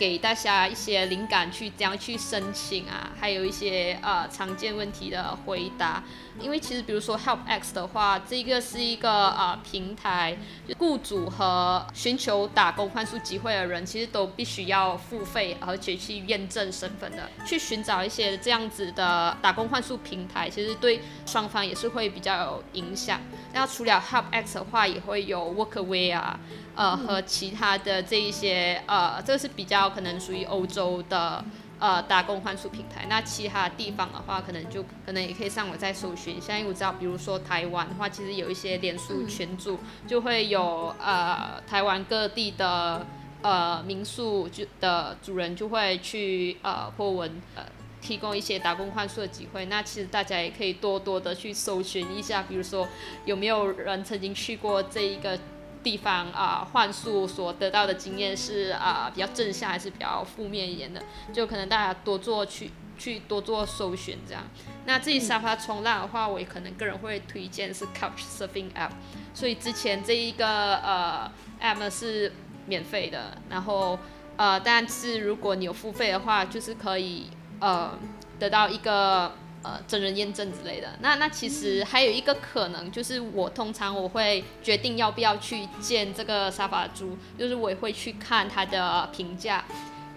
给大家一些灵感，去怎样去申请啊，还有一些呃常见问题的回答。因为其实比如说 HelpX 的话，这个是一个呃平台，雇主和寻求打工换宿机会的人，其实都必须要付费，而且去验证身份的，去寻找一些这样子的打工换宿平台，其实对双方也是会比较有影响。那除了 HelpX 的话，也会有 Workaway 啊。呃，和其他的这一些呃，这是比较可能属于欧洲的呃打工换宿平台。那其他地方的话，可能就可能也可以上网再搜寻。像因为我知道，比如说台湾的话，其实有一些脸书群组就会有呃台湾各地的呃民宿就的主人就会去呃破文呃提供一些打工换宿的机会。那其实大家也可以多多的去搜寻一下，比如说有没有人曾经去过这一个。地方啊，换宿所得到的经验是啊比较正向还是比较负面一点的？就可能大家多做去去多做搜寻这样。那自己沙发冲浪的话，我也可能个人会推荐是 Couch Surfing App。所以之前这一个呃 App 呢是免费的，然后呃但是如果你有付费的话，就是可以呃得到一个。呃，真人验证之类的，那那其实还有一个可能，就是我通常我会决定要不要去见这个沙发猪，就是我也会去看他的评价，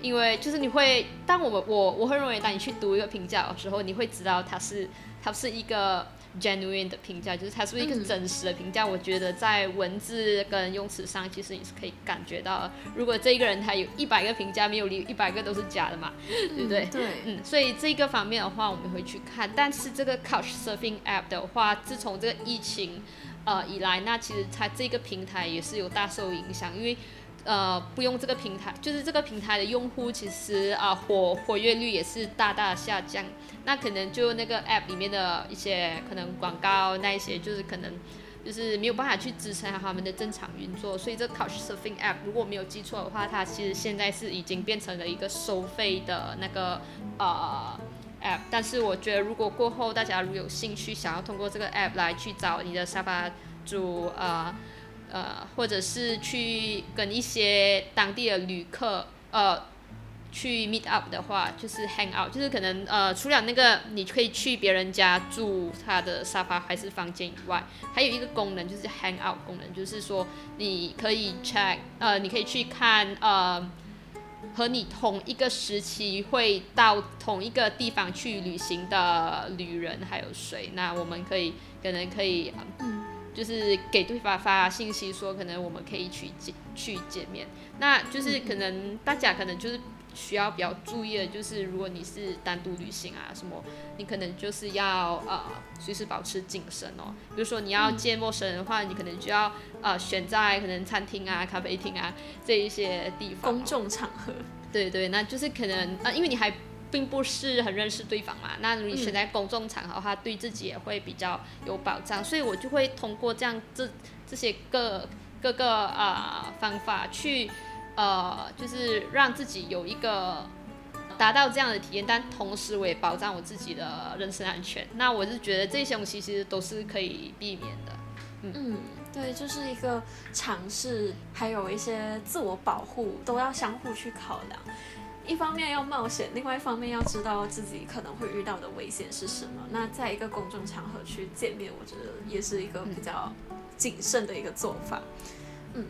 因为就是你会，当我们我我会认为，当你去读一个评价的时候，你会知道它是它是一个。Genuine 的评价就是它是不是一个真实的评价？我觉得在文字跟用词上，其实你是可以感觉到，如果这一个人他有一百个评价，没有理一百个都是假的嘛，[laughs] 对不对？对，嗯，所以这个方面的话，我们会去看。但是这个 Couch Surfing App 的话，自从这个疫情呃以来，那其实它这个平台也是有大受影响，因为。呃，不用这个平台，就是这个平台的用户其实啊活活跃率也是大大下降。那可能就那个 app 里面的一些可能广告那一些，就是可能就是没有办法去支撑他们的正常运作。所以这 Couch Surfing app 如果我没有记错的话，它其实现在是已经变成了一个收费的那个呃 app。但是我觉得如果过后大家如有兴趣想要通过这个 app 来去找你的沙发主呃。呃，或者是去跟一些当地的旅客，呃，去 meet up 的话，就是 hang out，就是可能呃，除了那个你可以去别人家住他的沙发还是房间以外，还有一个功能就是 hang out 功能，就是说你可以 check，呃，你可以去看呃，和你同一个时期会到同一个地方去旅行的旅人还有谁，那我们可以可能可以嗯。就是给对方发信息说，可能我们可以去见去见面。那就是可能大家可能就是需要比较注意的，就是如果你是单独旅行啊什么，你可能就是要呃随时保持谨慎哦。比如说你要见陌生人的话，你可能就要呃选在可能餐厅啊、咖啡厅啊这一些地方。公众场合。对对，那就是可能呃，因为你还。并不是很认识对方嘛，那你选在公众场合的话，对自己也会比较有保障，所以我就会通过这样这这些各各个啊方法去呃，就是让自己有一个达到这样的体验，但同时我也保障我自己的人身安全。那我是觉得这些东西其实都是可以避免的。嗯，对，就是一个尝试，还有一些自我保护，都要相互去考量。一方面要冒险，另外一方面要知道自己可能会遇到的危险是什么。那在一个公众场合去见面，我觉得也是一个比较谨慎的一个做法。嗯，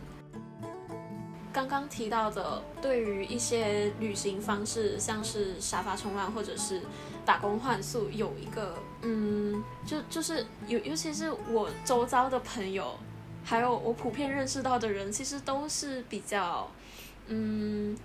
刚刚提到的，对于一些旅行方式，像是沙发冲浪或者是打工换宿，有一个嗯，就就是尤尤其是我周遭的朋友，还有我普遍认识到的人，其实都是比较嗯，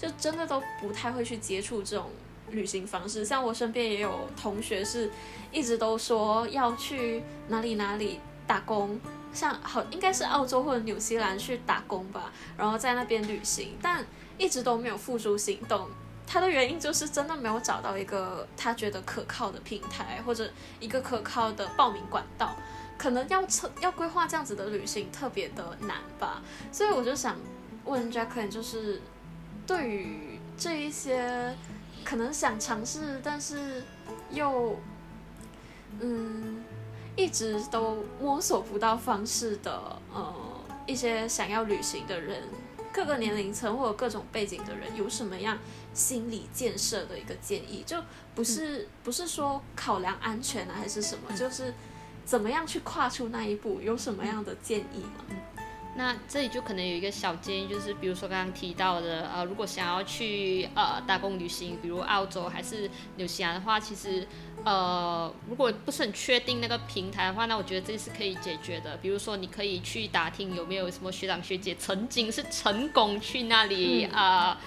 就真的都不太会去接触这种旅行方式。像我身边也有同学是一直都说要去哪里哪里打工。像好应该是澳洲或者纽西兰去打工吧，然后在那边旅行，但一直都没有付诸行动。他的原因就是真的没有找到一个他觉得可靠的平台或者一个可靠的报名管道，可能要测要规划这样子的旅行特别的难吧。所以我就想问 Jacqueline，就是对于这一些可能想尝试，但是又嗯。一直都摸索不到方式的，呃，一些想要旅行的人，各个年龄层或者各种背景的人，有什么样心理建设的一个建议？就不是不是说考量安全啊，还是什么？就是怎么样去跨出那一步？有什么样的建议吗？那这里就可能有一个小建议，就是比如说刚刚提到的，呃，如果想要去呃打工旅行，比如澳洲还是纽西兰的话，其实呃如果不是很确定那个平台的话，那我觉得这是可以解决的。比如说你可以去打听有没有什么学长学姐曾经是成功去那里啊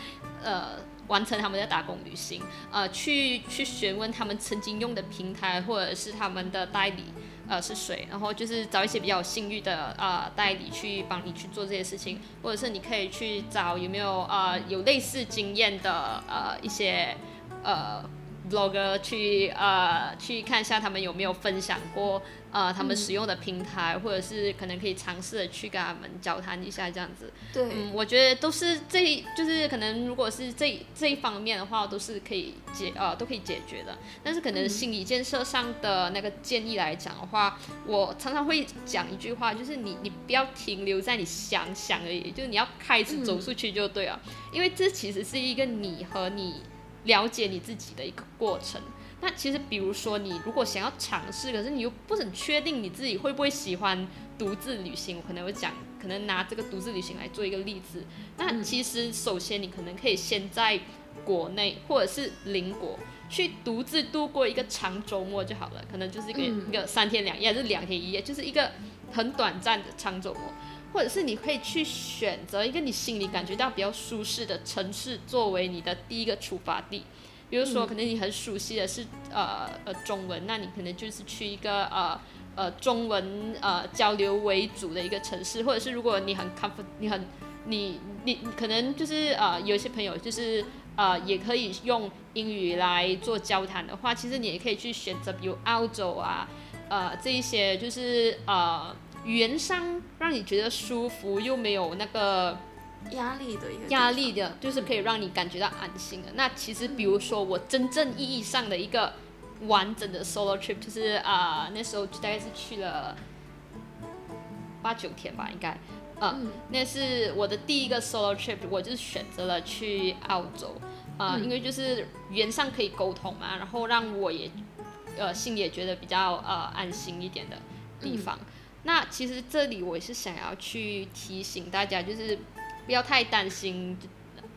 呃完成他们的打工旅行，呃去去询问他们曾经用的平台或者是他们的代理。呃，是谁？然后就是找一些比较有信誉的啊代理去帮你去做这些事情，或者是你可以去找有没有啊有类似经验的呃一些呃。Blog 去呃去看一下他们有没有分享过呃他们使用的平台，或者是可能可以尝试的去跟他们交谈一下这样子。对，嗯，我觉得都是这就是可能如果是这这一方面的话，都是可以解呃都可以解决的。但是可能心理建设上的那个建议来讲的话，我常常会讲一句话，就是你你不要停留在你想想而已，就是你要开始走出去就对了，因为这其实是一个你和你。了解你自己的一个过程。那其实，比如说你如果想要尝试，可是你又不很确定你自己会不会喜欢独自旅行，我可能会讲，可能拿这个独自旅行来做一个例子。那其实，首先你可能可以先在国内或者是邻国去独自度过一个长周末就好了，可能就是一个一个三天两夜还是两天一夜，就是一个很短暂的长周末。或者是你可以去选择一个你心里感觉到比较舒适的城市作为你的第一个出发地，比如说可能你很熟悉的是呃呃中文，那你可能就是去一个呃呃中文呃交流为主的一个城市，或者是如果你很 comfort 你很你你可能就是呃有些朋友就是呃也可以用英语来做交谈的话，其实你也可以去选择比如澳洲啊呃这一些就是呃。语言上让你觉得舒服又没有那个压力的一个压力的，就是可以让你感觉到安心的。那其实比如说我真正意义上的一个完整的 solo trip，就是啊那时候大概是去了八九天吧，应该，嗯，那是我的第一个 solo trip，我就是选择了去澳洲，啊，因为就是语言上可以沟通嘛，然后让我也呃心里也觉得比较呃安心一点的地方。那其实这里我也是想要去提醒大家，就是不要太担心，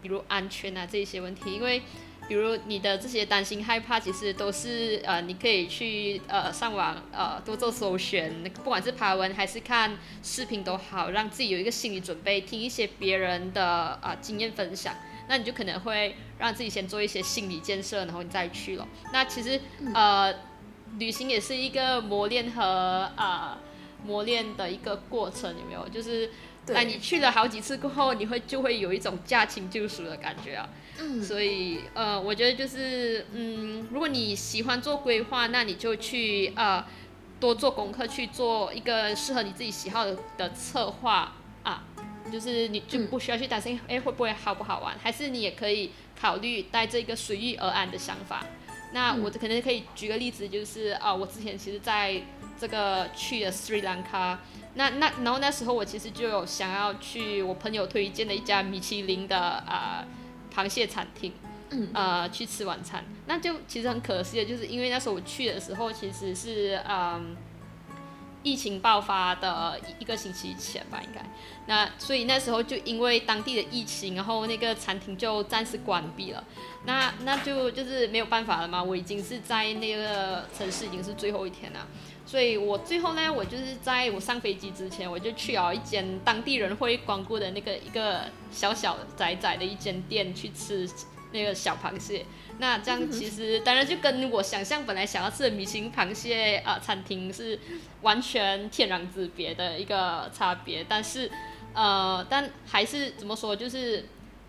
比如安全啊这些问题，因为比如你的这些担心害怕，其实都是呃你可以去呃上网呃多做搜寻，不管是爬文还是看视频都好，让自己有一个心理准备，听一些别人的啊经验分享，那你就可能会让自己先做一些心理建设，然后你再去了。那其实呃旅行也是一个磨练和啊。磨练的一个过程有没有？就是，那，你去了好几次过后，你会就会有一种驾轻就熟的感觉啊。嗯。所以，呃，我觉得就是，嗯，如果你喜欢做规划，那你就去呃多做功课，去做一个适合你自己喜好的的策划啊。就是你就不需要去担心，哎，会不会好不好玩？还是你也可以考虑带着一个随遇而安的想法。那我可能可以举个例子，就是啊，我之前其实在。这个去了斯里兰卡，那那然后那时候我其实就有想要去我朋友推荐的一家米其林的啊螃蟹餐厅，呃去吃晚餐，那就其实很可惜的，就是因为那时候我去的时候其实是嗯疫情爆发的一个星期前吧，应该。那所以那时候就因为当地的疫情，然后那个餐厅就暂时关闭了。那那就就是没有办法了嘛，我已经是在那个城市已经是最后一天了。所以我最后呢，我就是在我上飞机之前，我就去了一间当地人会光顾的那个一个小小窄窄的一间店去吃那个小螃蟹。那这样其实当然就跟我想象本来想要吃的米其林螃蟹啊餐厅是完全天壤之别的一个差别，但是呃，但还是怎么说，就是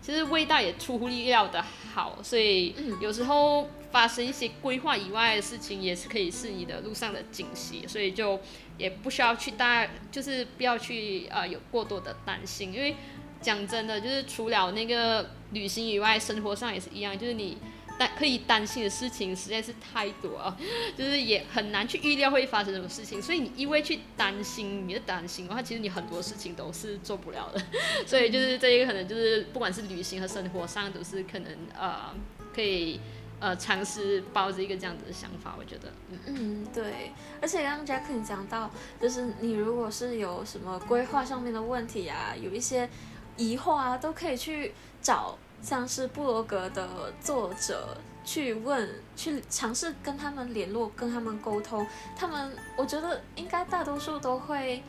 其实味道也出乎意料的好，所以有时候发生一些规划以外的事情，也是可以是你的路上的惊喜，所以就也不需要去大，就是不要去呃有过多的担心，因为讲真的，就是除了那个旅行以外，生活上也是一样，就是你。但可以担心的事情实在是太多啊，就是也很难去预料会发生什么事情，所以你一味去担心你的担心的话，其实你很多事情都是做不了的。[laughs] 所以就是这一个可能就是不管是旅行和生活上都是可能呃可以呃尝试抱着一个这样子的想法，我觉得。嗯，对。而且刚刚 Jack 讲到，就是你如果是有什么规划上面的问题啊，有一些疑惑啊，都可以去找。像是布罗格的作者去问，去尝试跟他们联络，跟他们沟通，他们我觉得应该大多数都会，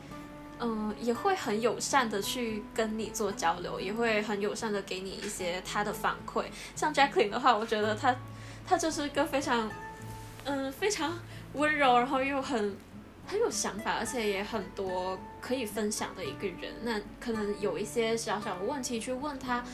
嗯，也会很友善的去跟你做交流，也会很友善的给你一些他的反馈。像 Jacqueline 的话，我觉得他他就是一个非常，嗯，非常温柔，然后又很很有想法，而且也很多可以分享的一个人。那可能有一些小小的问题去问他。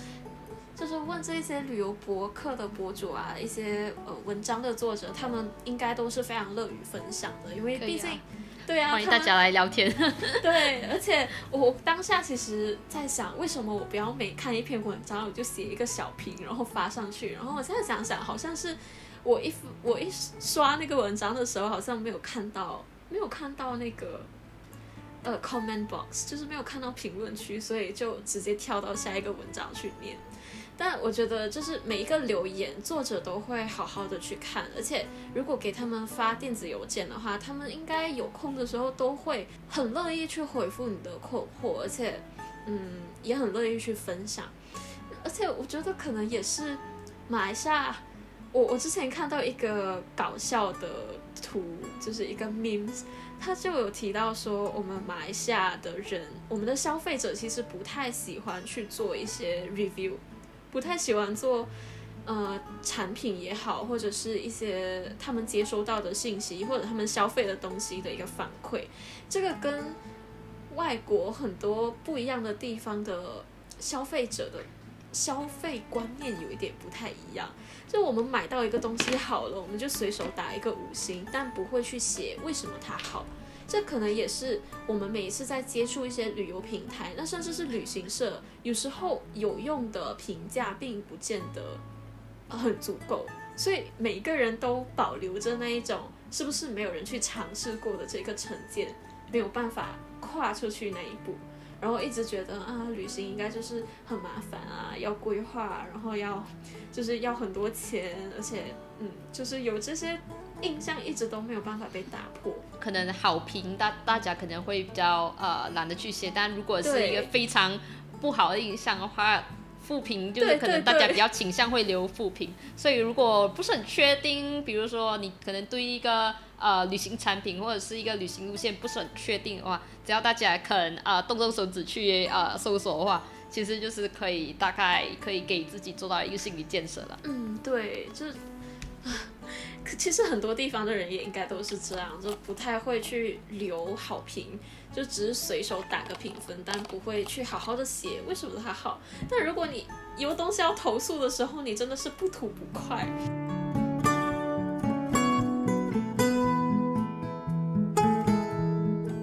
就是问这些旅游博客的博主啊，一些呃文章的作者，他们应该都是非常乐于分享的，因为毕竟，对啊，欢迎大家来聊天。[laughs] 对，而且我当下其实在想，为什么我不要每看一篇文章我就写一个小评，然后发上去？然后我现在想想，好像是我一我一刷那个文章的时候，好像没有看到没有看到那个呃 comment box，就是没有看到评论区，所以就直接跳到下一个文章去念。但我觉得，就是每一个留言，作者都会好好的去看，而且如果给他们发电子邮件的话，他们应该有空的时候都会很乐意去回复你的困惑，而且，嗯，也很乐意去分享。而且我觉得可能也是马来西亚，我我之前看到一个搞笑的图，就是一个 memes，他就有提到说，我们马来西亚的人，我们的消费者其实不太喜欢去做一些 review。不太喜欢做，呃，产品也好，或者是一些他们接收到的信息，或者他们消费的东西的一个反馈，这个跟外国很多不一样的地方的消费者的消费观念有一点不太一样。就我们买到一个东西好了，我们就随手打一个五星，但不会去写为什么它好。这可能也是我们每一次在接触一些旅游平台，那甚至是旅行社，有时候有用的评价并不见得很足够，所以每个人都保留着那一种是不是没有人去尝试过的这个成见，没有办法跨出去那一步，然后一直觉得啊，旅行应该就是很麻烦啊，要规划，然后要就是要很多钱，而且嗯，就是有这些。印象一直都没有办法被打破，可能好评大大家可能会比较呃懒得去写，但如果是一个非常不好的印象的话，负评就是可能大家比较倾向会留负评，所以如果不是很确定，比如说你可能对一个呃旅行产品或者是一个旅行路线不是很确定的话，只要大家肯啊动动手指去呃搜索的话，其实就是可以大概可以给自己做到一个心理建设了。嗯，对，就是。其实很多地方的人也应该都是这样，就不太会去留好评，就只是随手打个评分，但不会去好好的写为什么它好。但如果你有东西要投诉的时候，你真的是不吐不快。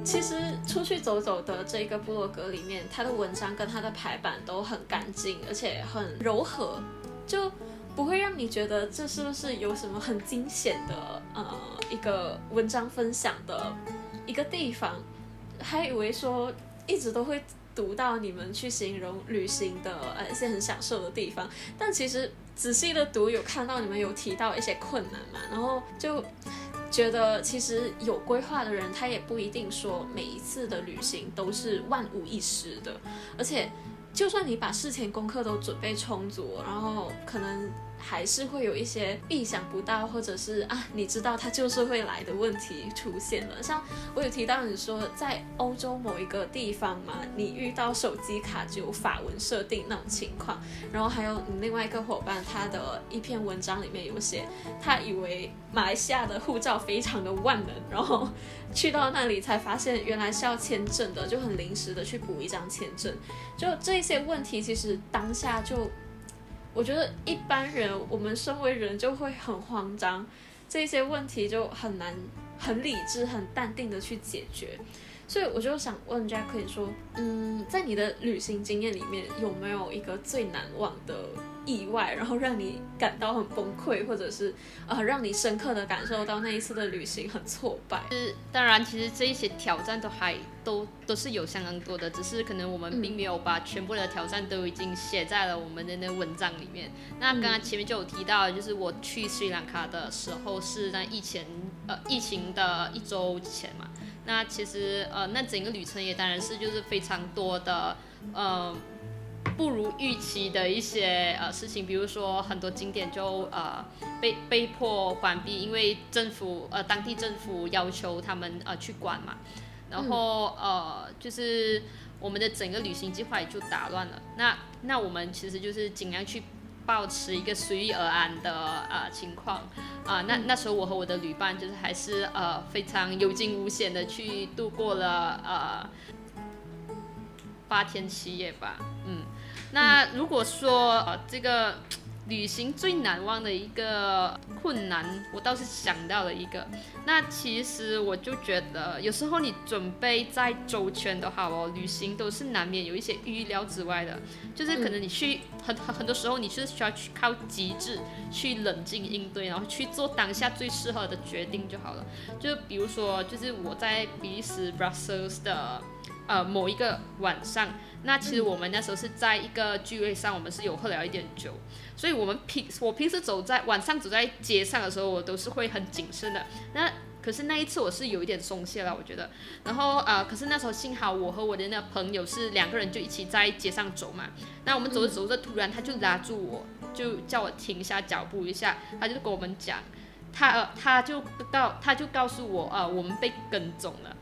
其实出去走走的这个部落格里面，它的文章跟它的排版都很干净，而且很柔和，就。不会让你觉得这是不是有什么很惊险的呃一个文章分享的一个地方，还以为说一直都会读到你们去形容旅行的呃一些很享受的地方，但其实仔细的读有看到你们有提到一些困难嘛，然后就觉得其实有规划的人，他也不一定说每一次的旅行都是万无一失的，而且就算你把事前功课都准备充足，然后可能。还是会有一些意想不到，或者是啊，你知道它就是会来的问题出现了。像我有提到你说在欧洲某一个地方嘛，你遇到手机卡只有法文设定那种情况，然后还有你另外一个伙伴，他的一篇文章里面有写，他以为马来西亚的护照非常的万能，然后去到那里才发现原来是要签证的，就很临时的去补一张签证。就这些问题，其实当下就。我觉得一般人，我们身为人就会很慌张，这些问题就很难很理智、很淡定的去解决。所以我就想问 Jackie 说，嗯，在你的旅行经验里面，有没有一个最难忘的？意外，然后让你感到很崩溃，或者是呃，让你深刻的感受到那一次的旅行很挫败。是当然，其实这一些挑战都还都都是有相当多的，只是可能我们并没有把全部的挑战都已经写在了我们的那文章里面。那刚刚前面就有提到，就是我去斯里兰卡的时候是在疫情呃疫情的一周前嘛。那其实呃那整个旅程也当然是就是非常多的呃。不如预期的一些呃事情，比如说很多景点就呃被被迫关闭，因为政府呃当地政府要求他们呃去管嘛，然后呃就是我们的整个旅行计划也就打乱了。那那我们其实就是尽量去保持一个随遇而安的啊情况啊。那那时候我和我的旅伴就是还是呃非常有惊无险的去度过了呃八天七夜吧，嗯。那如果说呃这个旅行最难忘的一个困难，我倒是想到了一个。那其实我就觉得，有时候你准备再周全都好哦，旅行都是难免有一些预料之外的。就是可能你去很很很多时候，你是需要去靠机智去冷静应对，然后去做当下最适合的决定就好了。就比如说，就是我在比利时 Brussels 的呃某一个晚上。那其实我们那时候是在一个聚会上，我们是有喝了一点酒，所以我们平我平时走在晚上走在街上的时候，我都是会很谨慎的。那可是那一次我是有一点松懈了，我觉得。然后呃，可是那时候幸好我和我的那个朋友是两个人就一起在街上走嘛。那我们走着走着，突然他就拉住我，就叫我停下脚步一下，他就跟我们讲，他呃他就告他就告诉我呃我们被跟踪了。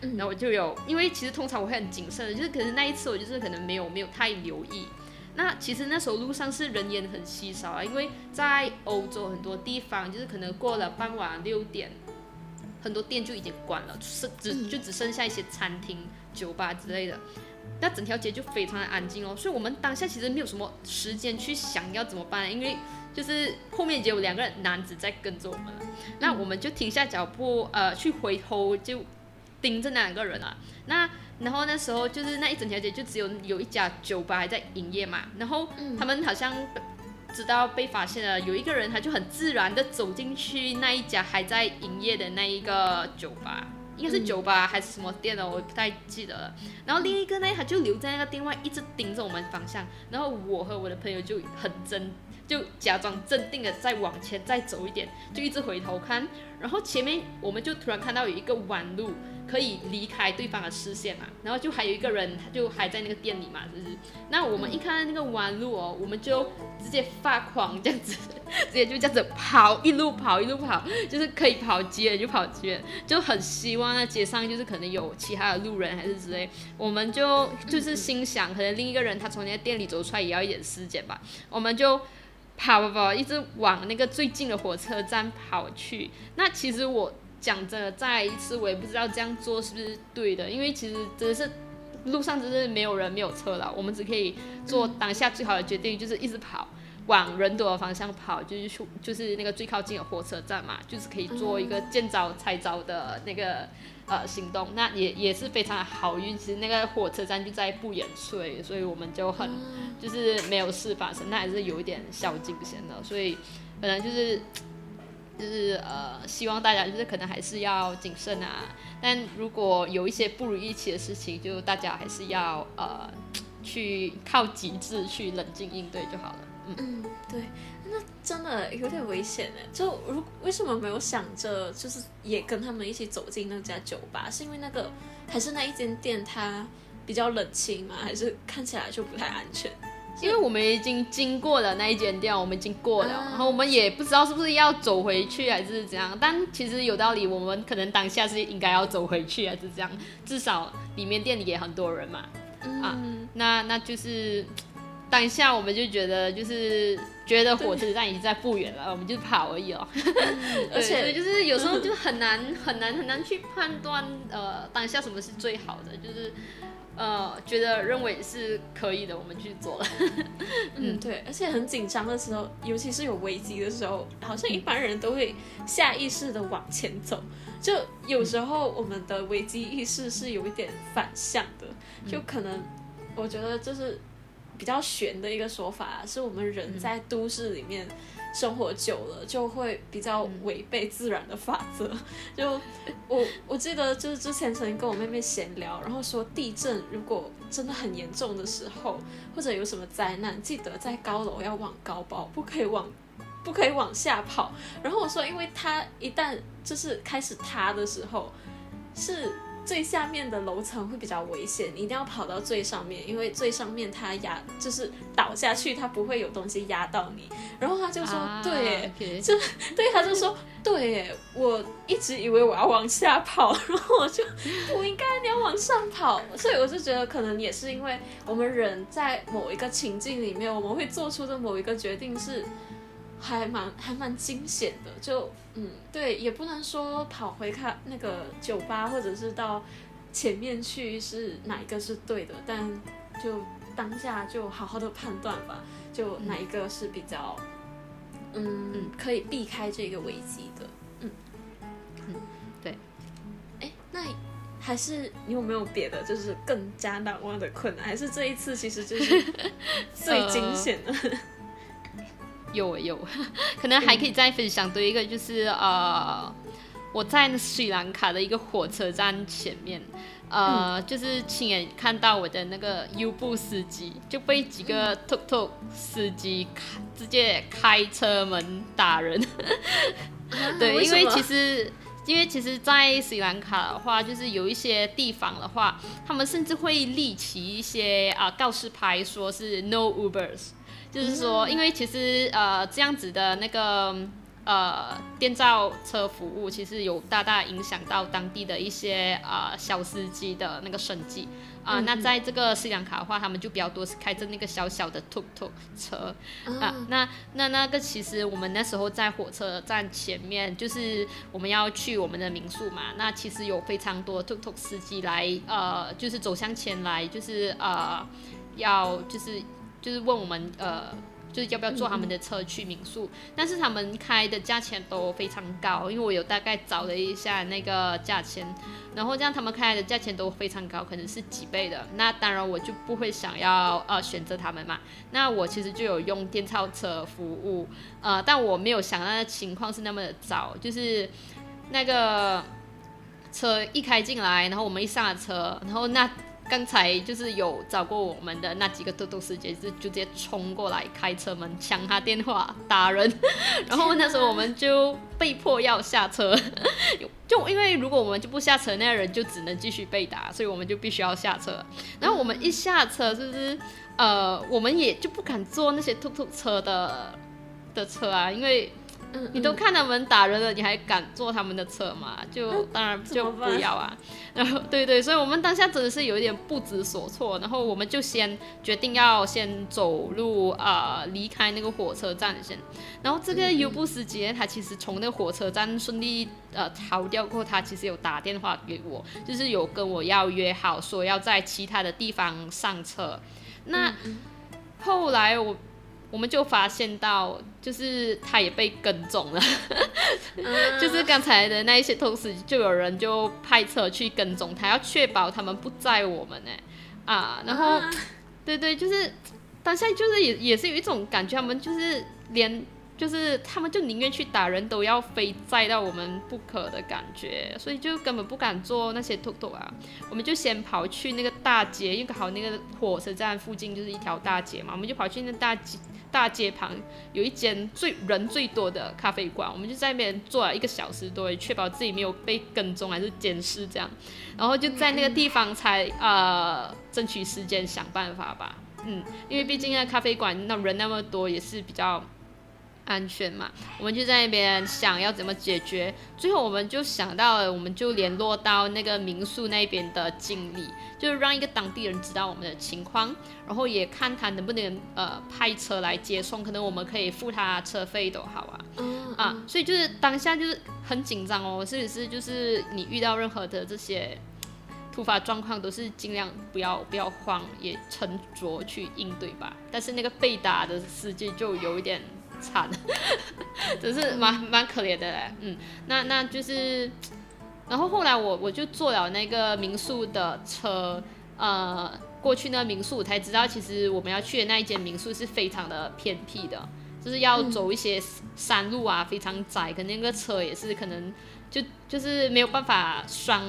然后我就有，因为其实通常我会很谨慎的，就是可是那一次我就是可能没有没有太留意。那其实那时候路上是人烟很稀少啊，因为在欧洲很多地方就是可能过了傍晚六点，很多店就已经关了，是只就只剩下一些餐厅、酒吧之类的。那整条街就非常的安静哦，所以我们当下其实没有什么时间去想要怎么办，因为就是后面已经有两个男子在跟着我们了。那我们就停下脚步，呃，去回头就。盯着那两个人啊，那然后那时候就是那一整条街就只有有一家酒吧还在营业嘛，然后他们好像知道被发现了，有一个人他就很自然的走进去那一家还在营业的那一个酒吧，应该是酒吧还是什么店的，我不太记得了。然后另一个呢，他就留在那个店外一直盯着我们方向，然后我和我的朋友就很真。就假装镇定的再往前再走一点，就一直回头看，然后前面我们就突然看到有一个弯路可以离开对方的视线嘛，然后就还有一个人他就还在那个店里嘛，就是，那我们一看到那个弯路哦，我们就直接发狂这样子，直接就这样子跑，一路跑一路跑，就是可以跑几远就跑几远，就很希望那街上就是可能有其他的路人还是之类，我们就就是心想，可能另一个人他从那个店里走出来也要一点时间吧，我们就。跑跑跑，一直往那个最近的火车站跑去。那其实我讲真的，再一次我也不知道这样做是不是对的，因为其实真的是路上真是没有人没有车了，我们只可以做当下最好的决定，就是一直跑。往人多的方向跑，就是去，就是那个最靠近的火车站嘛，就是可以做一个见招拆招的那个呃行动。那也也是非常好运，其实那个火车站就在不远处，所以我们就很就是没有事发生，那还是有一点小惊险的。所以可能就是就是呃，希望大家就是可能还是要谨慎啊。但如果有一些不如预期的事情，就大家还是要呃去靠机智去冷静应对就好了。嗯，对，那真的有点危险哎。就如为什么没有想着，就是也跟他们一起走进那家酒吧？是因为那个还是那一间店它比较冷清吗？还是看起来就不太安全？因为我们已经经过了那一间店，我们已经过了，啊然后我们也不知道是不是要走回去还是怎样。但其实有道理，我们可能当下是应该要走回去还是这样，至少里面店里也很多人嘛。啊嗯，那那就是当下我们就觉得就是觉得火车站已经在不远了，我们就跑而已哦。[laughs] 而且就是有时候就很难很难很难去判断呃当下什么是最好的，就是呃觉得认为是可以的，我们去做了。嗯，对，而且很紧张的时候，尤其是有危机的时候，好像一般人都会下意识的往前走。就有时候我们的危机意识是有一点反向的，就可能我觉得就是比较玄的一个说法，是我们人在都市里面生活久了，就会比较违背自然的法则。[laughs] 就我我记得就是之前曾经跟我妹妹闲聊，然后说地震如果真的很严重的时候，或者有什么灾难，记得在高楼要往高跑，不可以往不可以往下跑。然后我说，因为它一旦就是开始塌的时候，是最下面的楼层会比较危险，你一定要跑到最上面，因为最上面它压就是倒下去，它不会有东西压到你。然后他就说，啊对耶。，OK [laughs] 对，他就说，对，我一直以为我要往下跑，然后我就不应该，你要往上跑，所以我就觉得可能也是因为我们人在某一个情境里面，我们会做出的某一个决定是还蛮还蛮惊险的，就嗯，对，也不能说跑回看那个酒吧或者是到前面去是哪一个是对的，但就当下就好好的判断吧，就哪一个是比较。嗯，可以避开这个危机的。嗯嗯，对。哎，那还是你有没有别的，就是更加难忘的困难？还是这一次其实就是最惊险的？[laughs] 有有，[laughs] 可能还可以再分享多一个，就是呃，我在斯里兰卡的一个火车站前面，呃，就是亲眼看到我的那个优步司机就被几个 tuk tuk 司机开直接开车门打人。对，因为其实。因为其实，在斯里兰卡的话，就是有一些地方的话，他们甚至会立起一些啊、告示牌，说是 No Ubers，就是说，因为其实呃这样子的那个呃电召车服务，其实有大大影响到当地的一些呃小司机的那个生计。啊、那在这个斯里兰卡的话，他们就比较多是开着那个小小的 tuk tuk 车。啊、那那那个其实我们那时候在火车站前面，就是我们要去我们的民宿嘛，那其实有非常多 tuk tuk 司机来呃，就是走向前来，就是呃要就是就是问我们呃。就是要不要坐他们的车去民宿，但是他们开的价钱都非常高，因为我有大概找了一下那个价钱，然后这样他们开的价钱都非常高，可能是几倍的。那当然我就不会想要呃选择他们嘛。那我其实就有用电召车服务，呃，但我没有想到的情况是那么的早，就是那个车一开进来，然后我们一上了车，然后那刚才就是有找过我们的那几个嘟嘟师姐，就直接冲过来开车门抢他电话打人，然后那时候我们就被迫要下车，[laughs] 就因为如果我们就不下车，那个人就只能继续被打，所以我们就必须要下车。然后我们一下车，是不是呃，我们也就不敢坐那些突突车的的车啊，因为。嗯，你都看他们打人了，你还敢坐他们的车吗？就当然就不要啊。[laughs] 然后对对，所以我们当下真的是有一点不知所措。然后我们就先决定要先走路呃离开那个火车站先。然后这个优步司机他其实从那个火车站顺利呃逃掉过后，他其实有打电话给我，就是有跟我要约好说要在其他的地方上车。那后来我。我们就发现到，就是他也被跟踪了，[laughs] 就是刚才的那一些同事，就有人就派车去跟踪他，要确保他们不在我们呢，啊，然后，对对，就是当下就是也也是有一种感觉，他们就是连就是他们就宁愿去打人，都要非载到我们不可的感觉，所以就根本不敢坐那些 tuk tuk 啊。我们就先跑去那个大街，因为刚好那个火车站附近就是一条大街嘛，我们就跑去那大街大街旁有一间最人最多的咖啡馆，我们就在那边坐了一个小时多，确保自己没有被跟踪还是监视这样，然后就在那个地方才呃争取时间想办法吧，嗯，因为毕竟那咖啡馆那人那么多也是比较。安全嘛，我们就在那边想要怎么解决。最后我们就想到了，我们就联络到那个民宿那边的经理，就是让一个当地人知道我们的情况，然后也看他能不能呃派车来接送，可能我们可以付他车费都好啊。啊，所以就是当下就是很紧张哦，是不是？就是你遇到任何的这些突发状况，都是尽量不要不要慌，也沉着去应对吧。但是那个被打的司机就有一点。惨，[laughs] 只是蛮蛮可怜的嘞，嗯，那那就是，然后后来我我就坐了那个民宿的车，呃，过去那个民宿，才知道其实我们要去的那一间民宿是非常的偏僻的，就是要走一些山路啊，非常窄，可能那个车也是可能就就是没有办法双。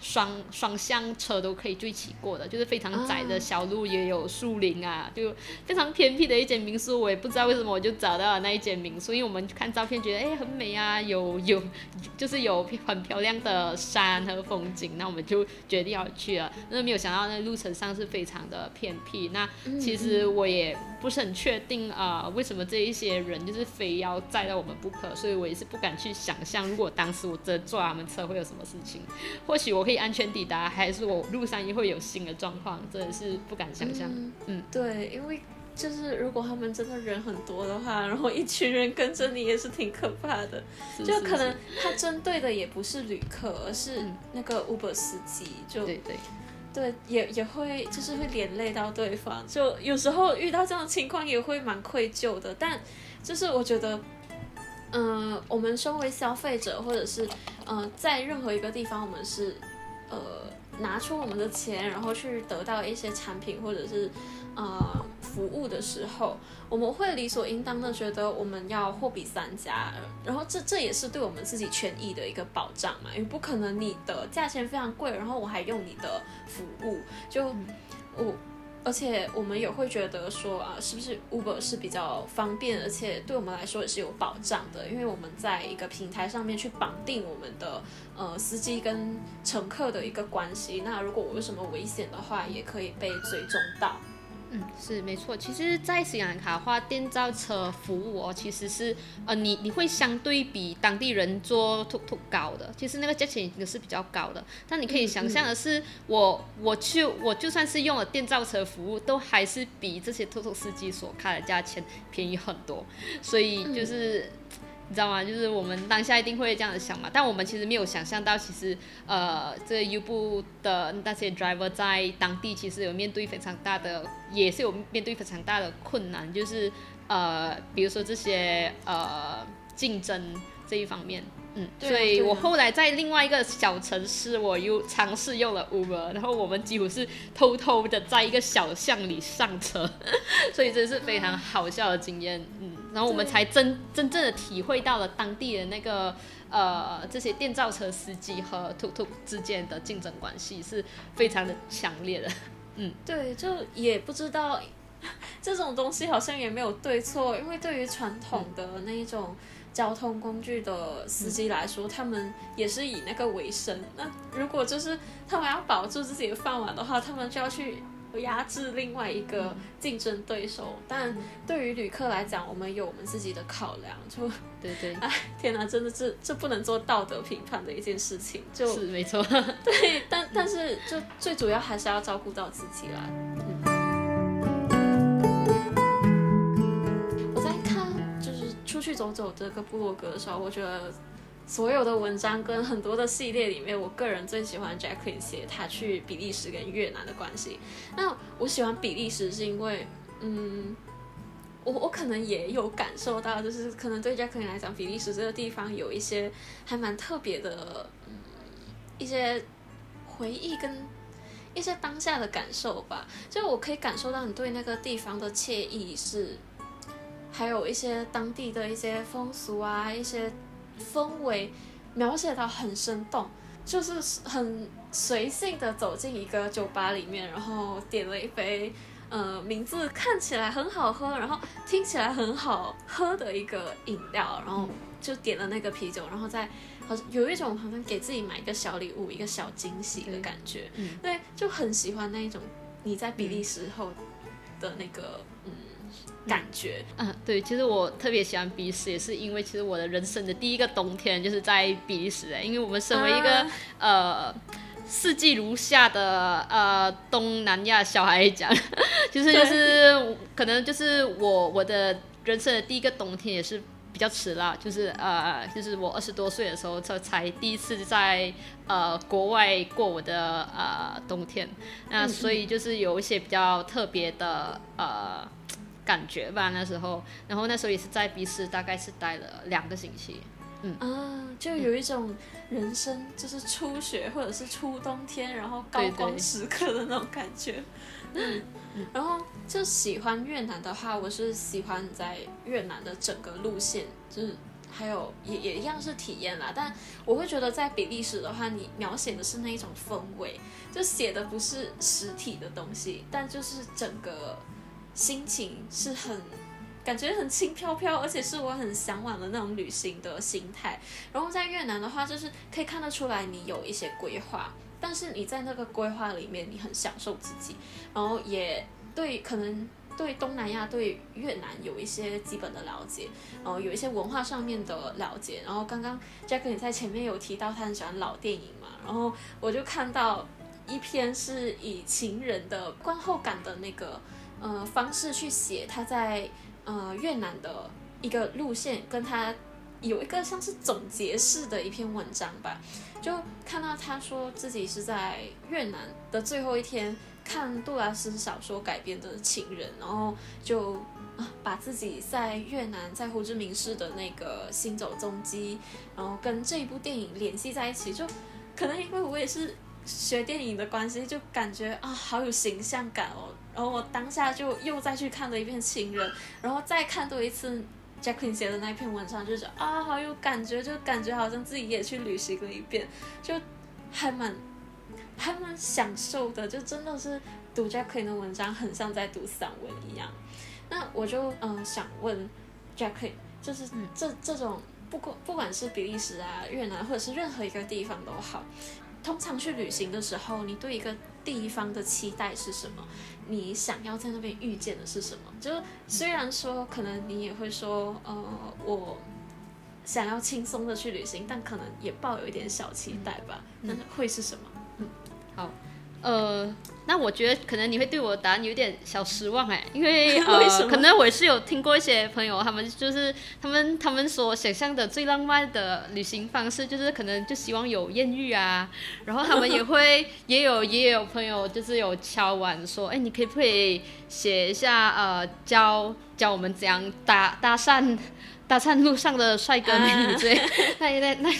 双双向车都可以一起过的，就是非常窄的小路，也有树林啊，就非常偏僻的一间民宿。我也不知道为什么我就找到了那一间民宿，因为我们看照片觉得哎很美啊，有有 [laughs] 就是有很漂亮的山和风景，那我们就决定要去了。那没有想到那路程上是非常的偏僻。那其实我也不是很确定啊，为什么这一些人就是非要载到我们不可，所以我也是不敢去想象，如果当时我真坐他们车会有什么事情。或许我。可以安全抵达，还是我路上也会有新的状况，真的是不敢想象。嗯，对，因为就是如果他们真的人很多的话，然后一群人跟着你也是挺可怕的。就可能他针对的也不是旅客，而是那个 Uber 司机。就对对对，也也会就是会连累到对方。就有时候遇到这样的情况也会蛮愧疚的，但就是我觉得。嗯，我们身为消费者，或者是呃，在任何一个地方，我们是呃拿出我们的钱，然后去得到一些产品或者是呃服务的时候，我们会理所应当的觉得我们要货比三家，然后这这也是对我们自己权益的一个保障嘛，因为不可能你的价钱非常贵，然后我还用你的服务，就我。而且我们也会觉得说啊，是不是 Uber 是比较方便，而且对我们来说也是有保障的，因为我们在一个平台上面去绑定我们的呃司机跟乘客的一个关系。那如果我有什么危险的话，也可以被追踪到。嗯，是没错。其实，在斯里兰卡的话，电召车服务哦，其实是呃，你你会相对比当地人坐 tuk tuk 高的。其实那个价钱也是比较高的。但你可以想象的是，我我去我就算是用了电召车服务，都还是比这些 tuk 司机所开的价钱便宜很多。所以就是。你知道吗？就是我们当下一定会这样子想嘛，但我们其实没有想象到，其实呃，这个 U 部的那些 driver 在当地其实有面对非常大的，也是有面对非常大的困难，就是呃，比如说这些呃竞争这一方面。嗯，所以我后来在另外一个小城市，我又尝试用了 Uber，然后我们几乎是偷偷的在一个小巷里上车，[laughs] 所以这是非常好笑的经验。嗯，然后我们才真真正的体会到了当地的那个呃这些电召车司机和 Tuk Tuk 之间的竞争关系是非常的强烈的。嗯，对，就也不知道这种东西好像也没有对错，因为对于传统的那一种。交通工具的司机来说，他们也是以那个为生。那如果就是他们要保住自己的饭碗的话，他们就要去压制另外一个竞争对手。但对于旅客来讲，我们有我们自己的考量。就对对，[laughs] 哎，天哪，真的是这不能做道德评判的一件事情。就是没错。[laughs] 对，但但是就最主要还是要照顾到自己啦。我在看就是出去走走这个部落格的时候，我觉得所有的文章跟很多的系列里面，我个人最喜欢 Jacqueline 写他去比利时跟越南的关系。那我喜欢比利时是因为，嗯，我我可能也有感受到，就是可能对 Jacqueline 来讲，比利时这个地方有一些还蛮特别的，嗯，一些回忆跟一些当下的感受吧。就我可以感受到你对那个地方的惬意是。还有一些当地的一些风俗啊，一些氛围描写到很生动，就是很随性的走进一个酒吧里面，然后点了一杯。呃，名字看起来很好喝，然后听起来很好喝的一个饮料，然后就点了那个啤酒，然后再好像有一种好像给自己买一个小礼物、一个小惊喜的感觉，对，就很喜欢那一种你在比利时后的那个嗯感觉。嗯，对，其实我特别喜欢比利时，也是因为其实我的人生的第一个冬天就是在比利时哎，因为我们身为一个呃。四季如夏的呃东南亚小孩讲，[laughs] 就是就是可能就是我我的人生的第一个冬天也是比较迟啦，就是呃就是我二十多岁的时候才才第一次在呃国外过我的呃冬天，那所以就是有一些比较特别的呃感觉吧那时候，然后那时候也是在比斯大概是待了两个星期。嗯啊，就有一种人生就是初雪或者是初冬天，然后高光时刻的那种感觉。嗯，然后就喜欢越南的话，我是喜欢在越南的整个路线，就是还有也也一样是体验啦。但我会觉得在比利时的话，你描写的是那一种氛围，就写的不是实体的东西，但就是整个心情是很。感觉很轻飘飘，而且是我很向往的那种旅行的心态。然后在越南的话，就是可以看得出来你有一些规划，但是你在那个规划里面，你很享受自己，然后也对可能对东南亚、对越南有一些基本的了解，然后有一些文化上面的了解。然后刚刚 Jack 你在前面有提到他很喜欢老电影嘛，然后我就看到一篇是以情人的观后感的那个呃方式去写他在。呃，越南的一个路线，跟他有一个像是总结式的一篇文章吧，就看到他说自己是在越南的最后一天看杜拉斯小说改编的《情人》，然后就啊把自己在越南在胡志明市的那个行走踪迹，然后跟这一部电影联系在一起，就可能因为我也是学电影的关系，就感觉啊好有形象感哦。然后我当下就又再去看了一遍《情人》，然后再看多一次 Jacqueline 写的那篇文章，就是啊，好有感觉，就感觉好像自己也去旅行了一遍，就还蛮还蛮享受的，就真的是读 Jacqueline 的文章，很像在读散文一样。那我就嗯想问 Jacqueline，就是这这种不管不管是比利时啊、越南或者是任何一个地方都好，通常去旅行的时候，你对一个地方的期待是什么？你想要在那边遇见的是什么？就虽然说可能你也会说，呃，我想要轻松的去旅行，但可能也抱有一点小期待吧。那会是什么？嗯，好，呃。那我觉得可能你会对我的答案有点小失望哎，因为 [laughs] 呃，可能我是有听过一些朋友，他们就是他们他们所想象的最浪漫的旅行方式，就是可能就希望有艳遇啊，然后他们也会 [laughs] 也有也有朋友就是有敲碗说，哎，你可以不可以写一下呃，教教我们怎样搭搭讪。搭讪路上的帅哥美女追，[laughs] 那那那，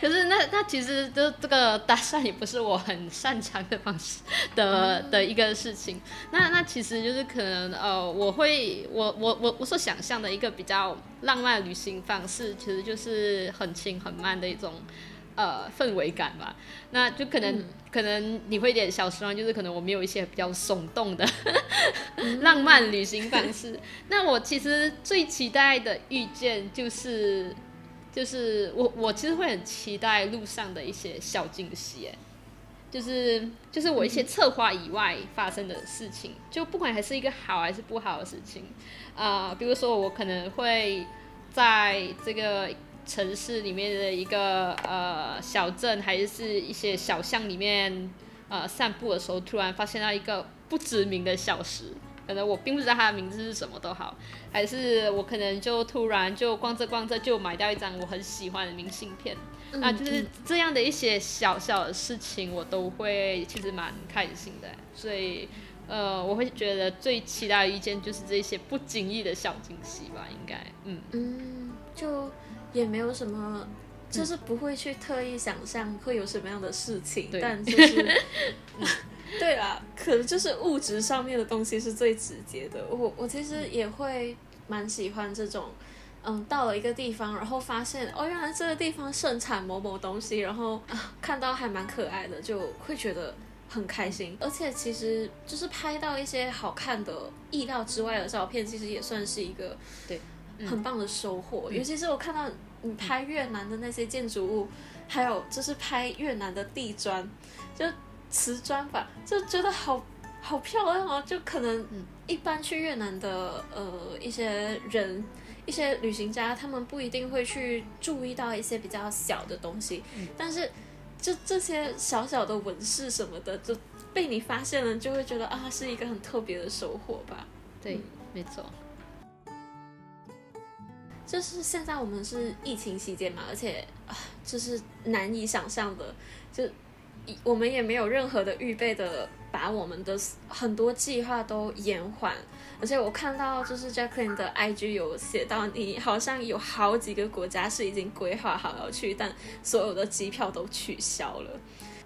可是那那其实就这个搭讪也不是我很擅长的方式的的一个事情。那那其实就是可能呃，我会我我我我所想象的一个比较浪漫的旅行方式，其实就是很轻很慢的一种。呃，氛围感吧，那就可能可能你会有点小失望，就是可能我没有一些比较耸动的 [laughs] 浪漫旅行方式。那我其实最期待的遇见就是就是我我其实会很期待路上的一些小惊喜，哎，就是就是我一些策划以外发生的事情，就不管还是一个好还是不好的事情，啊，比如说我可能会在这个。城市里面的一个呃小镇，还是一些小巷里面呃散步的时候，突然发现到一个不知名的小石，可能我并不知道它的名字是什么都好，还是我可能就突然就逛着逛着就买到一张我很喜欢的明信片，那就是这样的一些小小的事情，我都会其实蛮开心的，所以呃我会觉得最期待的一件就是这些不经意的小惊喜吧，应该。嗯。嗯就。也没有什么，就是不会去特意想象会有什么样的事情，但就是，[laughs] 对啦，可能就是物质上面的东西是最直接的。我我其实也会蛮喜欢这种，嗯，到了一个地方，然后发现哦，原来这个地方盛产某某东西，然后啊，看到还蛮可爱的，就会觉得很开心。而且其实就是拍到一些好看的、意料之外的照片，其实也算是一个对很棒的收获。尤其是我看到你拍越南的那些建筑物，还有就是拍越南的地砖，就瓷砖吧，就觉得好。好漂亮哦！就可能一般去越南的呃一些人、一些旅行家，他们不一定会去注意到一些比较小的东西，但是就这些小小的纹饰什么的，就被你发现了，就会觉得啊，是一个很特别的收获吧？对，没错。就是现在我们是疫情期间嘛，而且啊，就是难以想象的，就我们也没有任何的预备的。把我们的很多计划都延缓，而且我看到就是 Jacqueline 的 IG 有写到，你好像有好几个国家是已经规划好要去，但所有的机票都取消了。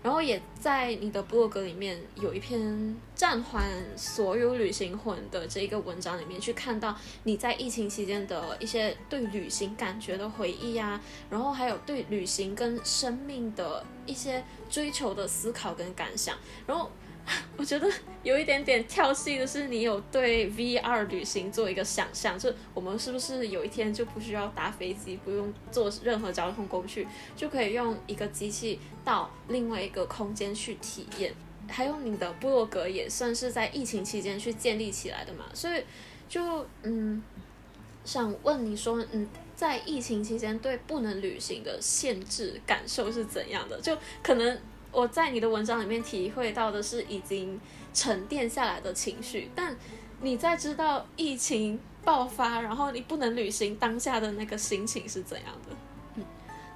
然后也在你的博客里面有一篇暂缓所有旅行魂的这个文章里面，去看到你在疫情期间的一些对旅行感觉的回忆啊，然后还有对旅行跟生命的一些追求的思考跟感想，然后。[laughs] 我觉得有一点点跳戏的是，你有对 VR 旅行做一个想象，就我们是不是有一天就不需要搭飞机，不用坐任何交通工具，就可以用一个机器到另外一个空间去体验？还有你的部落格也算是在疫情期间去建立起来的嘛，所以就嗯，想问你说，嗯，在疫情期间对不能旅行的限制感受是怎样的？就可能。我在你的文章里面体会到的是已经沉淀下来的情绪，但你在知道疫情爆发，然后你不能旅行当下的那个心情是怎样的？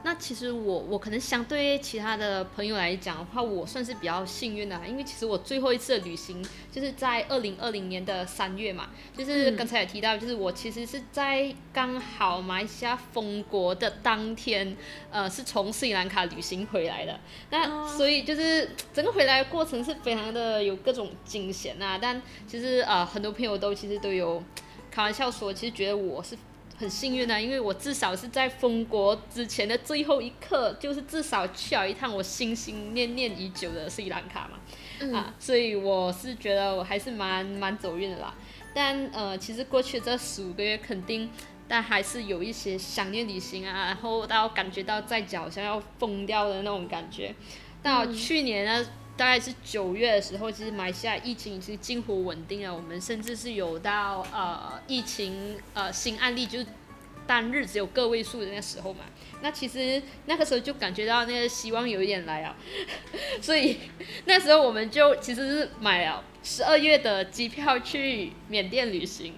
那其实我我可能相对其他的朋友来讲的话，我算是比较幸运的，因为其实我最后一次的旅行就是在二零二零年的三月嘛，就是刚才也提到，就是我其实是在刚好马来西亚封国的当天，呃，是从斯里兰卡旅行回来的，那所以就是整个回来的过程是非常的有各种惊险啊，但其实呃很多朋友都其实都有开玩笑说，其实觉得我是。很幸运啊，因为我至少是在封国之前的最后一刻，就是至少去了一趟我心心念念已久的斯里兰卡嘛，啊，所以我是觉得我还是蛮蛮走运的啦。但呃，其实过去这十五个月，肯定但还是有一些想念旅行啊，然后到感觉到在脚像要疯掉的那种感觉。到去年呢，大概是九月的时候，其实马来西亚疫情已经近乎稳定了。我们甚至是有到呃疫情呃新案例就单日只有个位数的那时候嘛。那其实那个时候就感觉到那个希望有一点来啊，[laughs] 所以那时候我们就其实是买了十二月的机票去缅甸旅行。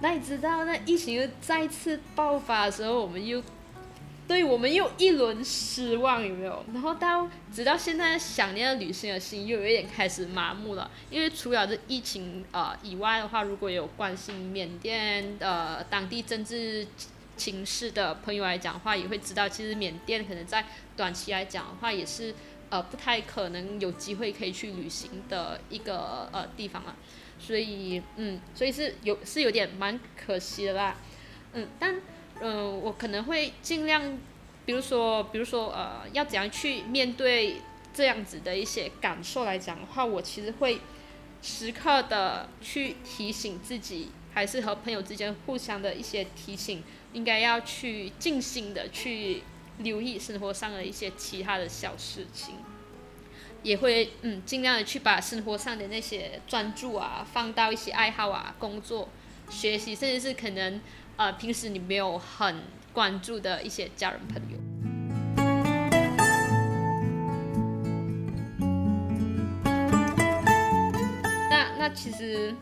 那你知道那疫情又再次爆发的时候，我们又。对我们又一轮失望，有没有？然后到直到现在，想念旅行的心又有一点开始麻木了。因为除了这疫情呃以外的话，如果有关心缅甸呃当地政治情势的朋友来讲的话，也会知道，其实缅甸可能在短期来讲的话，也是呃不太可能有机会可以去旅行的一个呃地方了。所以嗯，所以是有是有点蛮可惜的啦。嗯，但。嗯，我可能会尽量，比如说，比如说，呃，要怎样去面对这样子的一些感受来讲的话，我其实会时刻的去提醒自己，还是和朋友之间互相的一些提醒，应该要去尽心的去留意生活上的一些其他的小事情，也会嗯尽量的去把生活上的那些专注啊，放到一些爱好啊、工作、学习，甚至是可能。呃，平时你没有很关注的一些家人朋友。那那其实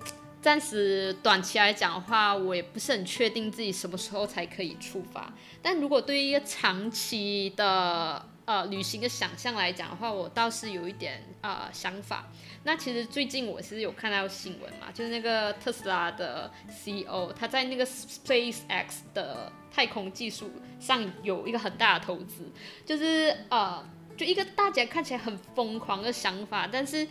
暂时短期来讲的话，我也不是很确定自己什么时候才可以出发。但如果对于一个长期的呃旅行的想象来讲的话，我倒是有一点呃想法。那其实最近我是有看到新闻嘛，就是那个特斯拉的 CEO，他在那个 SpaceX 的太空技术上有一个很大的投资，就是呃，就一个大家看起来很疯狂的想法，但是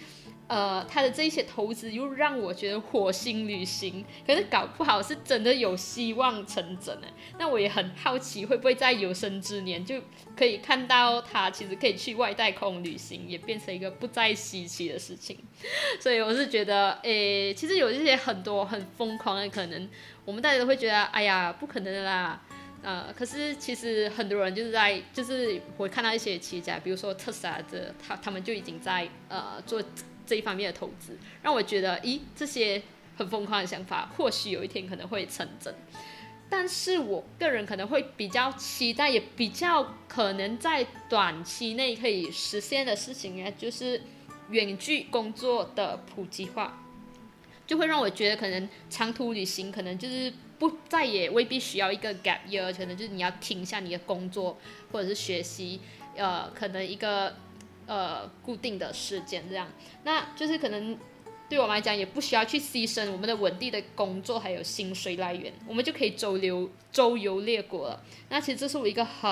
呃，他的这一些投资又让我觉得火星旅行，可是搞不好是真的有希望成真呢。那我也很好奇，会不会在有生之年就可以看到他其实可以去外太空旅行，也变成一个不再稀奇的事情。[laughs] 所以我是觉得，诶，其实有一些很多很疯狂的可能，我们大家都会觉得，哎呀，不可能的啦。呃，可是其实很多人就是在，就是会看到一些企业家，比如说特斯拉的，他他们就已经在呃做。这一方面的投资，让我觉得，咦，这些很疯狂的想法，或许有一天可能会成真。但是我个人可能会比较期待，也比较可能在短期内可以实现的事情呢，就是远距工作的普及化，就会让我觉得，可能长途旅行可能就是不再也未必需要一个 gap year，可能就是你要停下你的工作或者是学习，呃，可能一个。呃，固定的时间这样，那就是可能对我们来讲也不需要去牺牲我们的稳定的工作还有薪水来源，我们就可以周游周游列国了。那其实这是我一个很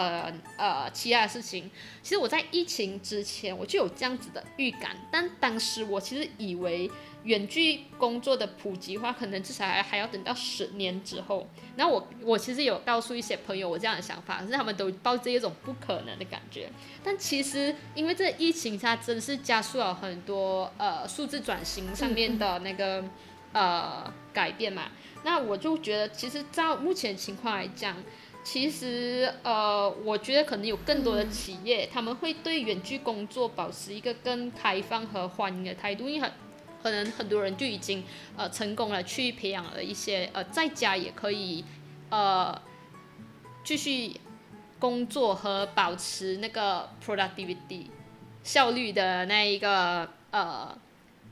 呃期待的事情。其实我在疫情之前我就有这样子的预感，但当时我其实以为。远距工作的普及化，可能至少还还要等到十年之后。那我我其实有告诉一些朋友我这样的想法，可是他们都抱着一种不可能的感觉。但其实因为这疫情，它真是加速了很多呃数字转型上面的那个呃改变嘛。那我就觉得，其实照目前情况来讲，其实呃，我觉得可能有更多的企业他们会对远距工作保持一个更开放和欢迎的态度，因为很。可能很多人就已经呃成功了，去培养了一些呃在家也可以呃继续工作和保持那个 productivity 效率的那一个呃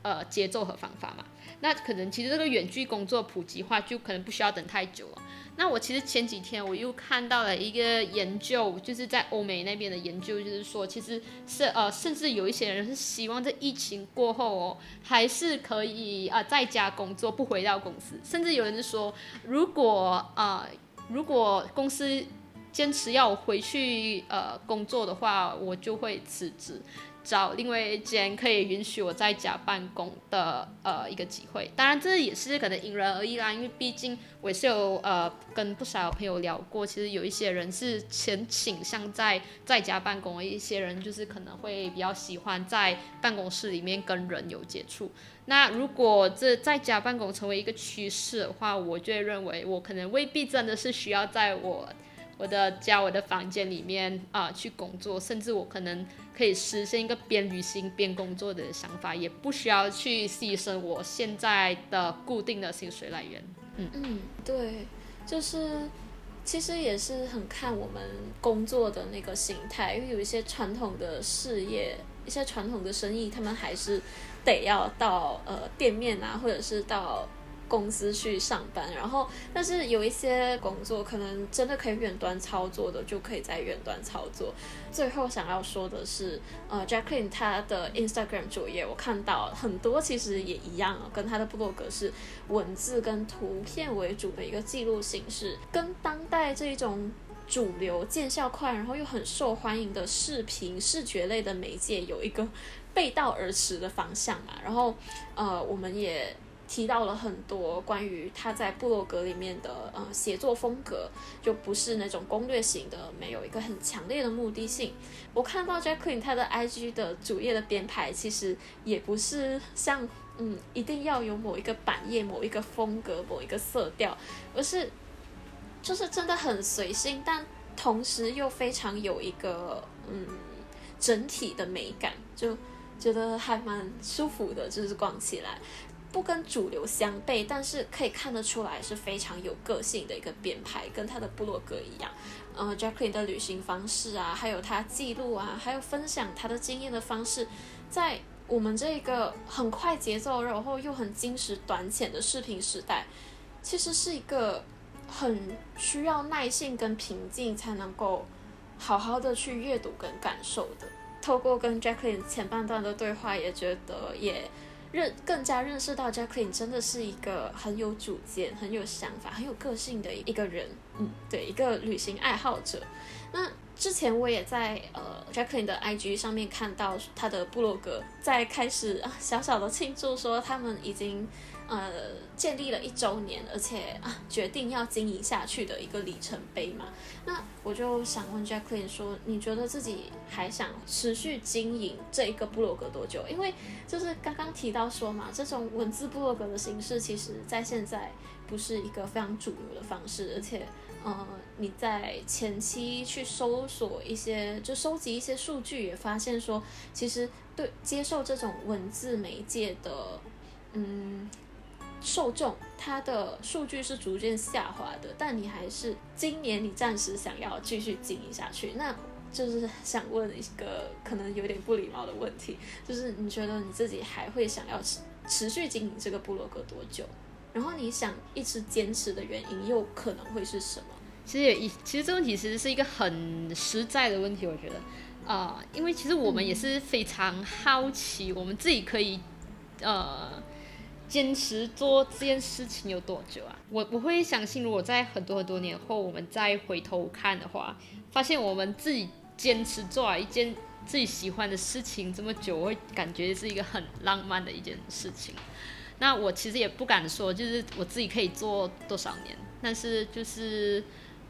呃节奏和方法嘛。那可能其实这个远距工作普及化就可能不需要等太久了。那我其实前几天我又看到了一个研究，就是在欧美那边的研究，就是说其实是呃，甚至有一些人是希望在疫情过后哦，还是可以啊在家工作，不回到公司。甚至有人说，如果啊，如果公司坚持要我回去呃工作的话，我就会辞职。找另外一间可以允许我在家办公的呃一个机会，当然这也是可能因人而异啦，因为毕竟我也是有呃跟不少朋友聊过，其实有一些人是前倾向在在家办公，一些人就是可能会比较喜欢在办公室里面跟人有接触。那如果这在家办公成为一个趋势的话，我就会认为我可能未必真的是需要在我。我的家，我的房间里面啊，去工作，甚至我可能可以实现一个边旅行边工作的想法，也不需要去牺牲我现在的固定的薪水来源。嗯嗯，对，就是其实也是很看我们工作的那个形态，因为有一些传统的事业，一些传统的生意，他们还是得要到呃店面啊，或者是到。公司去上班，然后但是有一些工作可能真的可以远端操作的，就可以在远端操作。最后想要说的是，呃，Jacqueline 她的 Instagram 主页我看到很多，其实也一样，跟她的部落格是文字跟图片为主的一个记录形式，跟当代这一种主流见效快，然后又很受欢迎的视频视觉类的媒介有一个背道而驰的方向嘛。然后，呃，我们也。提到了很多关于他在部落格里面的呃写作风格，就不是那种攻略型的，没有一个很强烈的目的性。我看到 Jacqueline 他的 IG 的主页的编排，其实也不是像嗯一定要有某一个版页、某一个风格、某一个色调，而是就是真的很随性，但同时又非常有一个嗯整体的美感，就觉得还蛮舒服的，就是逛起来。不跟主流相悖，但是可以看得出来是非常有个性的一个编排，跟他的部落格一样。呃，Jacqueline 的旅行方式啊，还有他记录啊，还有分享他的经验的方式，在我们这个很快节奏，然后又很精实短浅的视频时代，其实是一个很需要耐性跟平静才能够好好的去阅读跟感受的。透过跟 Jacqueline 前半段的对话，也觉得也。认更加认识到 Jacqueline 真的是一个很有主见、很有想法、很有个性的一个人，嗯，对，一个旅行爱好者。那之前我也在呃 Jacqueline 的 IG 上面看到他的部落格在开始小小的庆祝，说他们已经呃建立了一周年，而且啊决定要经营下去的一个里程碑嘛。那我就想问 Jacqueline 说，你觉得自己还想持续经营这一个部落格多久？因为就是刚刚提到说嘛，这种文字部落格的形式，其实在现在不是一个非常主流的方式，而且。呃，你在前期去搜索一些，就收集一些数据，也发现说，其实对接受这种文字媒介的，嗯，受众，它的数据是逐渐下滑的。但你还是今年你暂时想要继续经营下去，那就是想问一个可能有点不礼貌的问题，就是你觉得你自己还会想要持持续经营这个部落格多久？然后你想一直坚持的原因又可能会是什么？其实也一，其实这问题其实是一个很实在的问题，我觉得，啊，因为其实我们也是非常好奇，我们自己可以，呃，坚持做这件事情有多久啊？我我会相信，如果在很多很多年后，我们再回头看的话，发现我们自己坚持做了一件自己喜欢的事情这么久，我会感觉是一个很浪漫的一件事情。那我其实也不敢说，就是我自己可以做多少年，但是就是，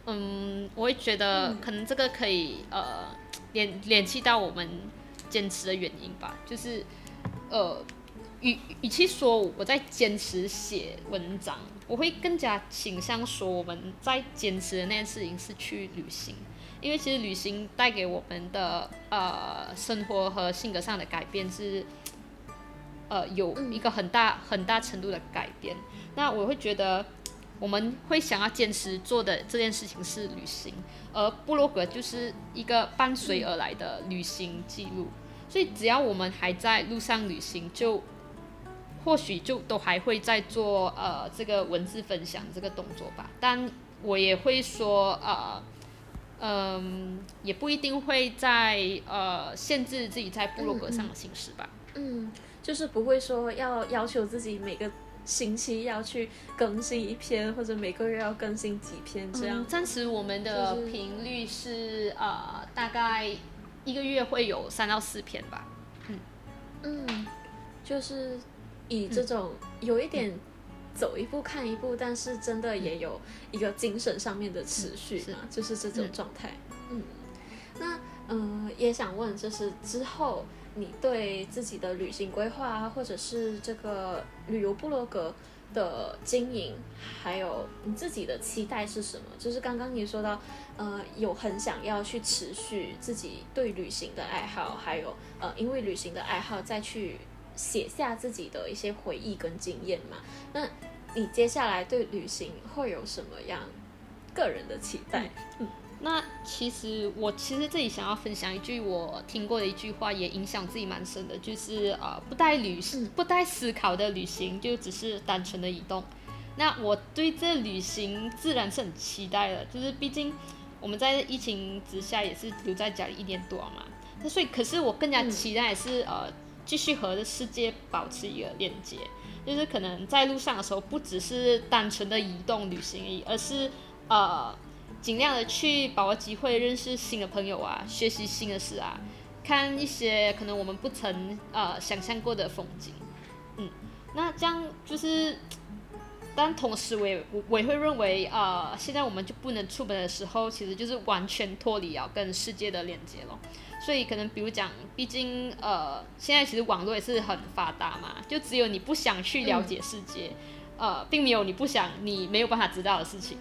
嗯，我会觉得可能这个可以呃联联系到我们坚持的原因吧，就是呃与与其说我在坚持写文章，我会更加倾向说我们在坚持的那件事情是去旅行，因为其实旅行带给我们的呃生活和性格上的改变是。呃，有一个很大很大程度的改变。那我会觉得，我们会想要坚持做的这件事情是旅行，而布洛格就是一个伴随而来的旅行记录。所以只要我们还在路上旅行，就或许就都还会在做呃这个文字分享这个动作吧。但我也会说，呃，嗯，也不一定会在呃限制自己在部落格上的形式吧。嗯。就是不会说要要求自己每个星期要去更新一篇，或者每个月要更新几篇这样。暂时我们的频率是呃大概一个月会有三到四篇吧。嗯嗯，就是以这种有一点走一步看一步，但是真的也有一个精神上面的持续嘛，就是这种状态。嗯，那嗯也想问，就是之后。你对自己的旅行规划啊，或者是这个旅游部落格的经营，还有你自己的期待是什么？就是刚刚你说到，呃，有很想要去持续自己对旅行的爱好，还有呃，因为旅行的爱好再去写下自己的一些回忆跟经验嘛。那你接下来对旅行会有什么样个人的期待？嗯。那其实我其实自己想要分享一句我听过的一句话，也影响自己蛮深的，就是呃不带旅行、不带思考的旅行，就只是单纯的移动。那我对这旅行自然是很期待的，就是毕竟我们在疫情之下也是留在家里一年多嘛。那所以，可是我更加期待是呃继续和这世界保持一个链接，就是可能在路上的时候，不只是单纯的移动旅行而已，而是呃。尽量的去把握机会，认识新的朋友啊，学习新的事啊，看一些可能我们不曾呃想象过的风景，嗯，那这样就是，但同时我也我我也会认为啊，现在我们就不能出门的时候，其实就是完全脱离啊跟世界的连接了。所以可能比如讲，毕竟呃现在其实网络也是很发达嘛，就只有你不想去了解世界，呃，并没有你不想你没有办法知道的事情。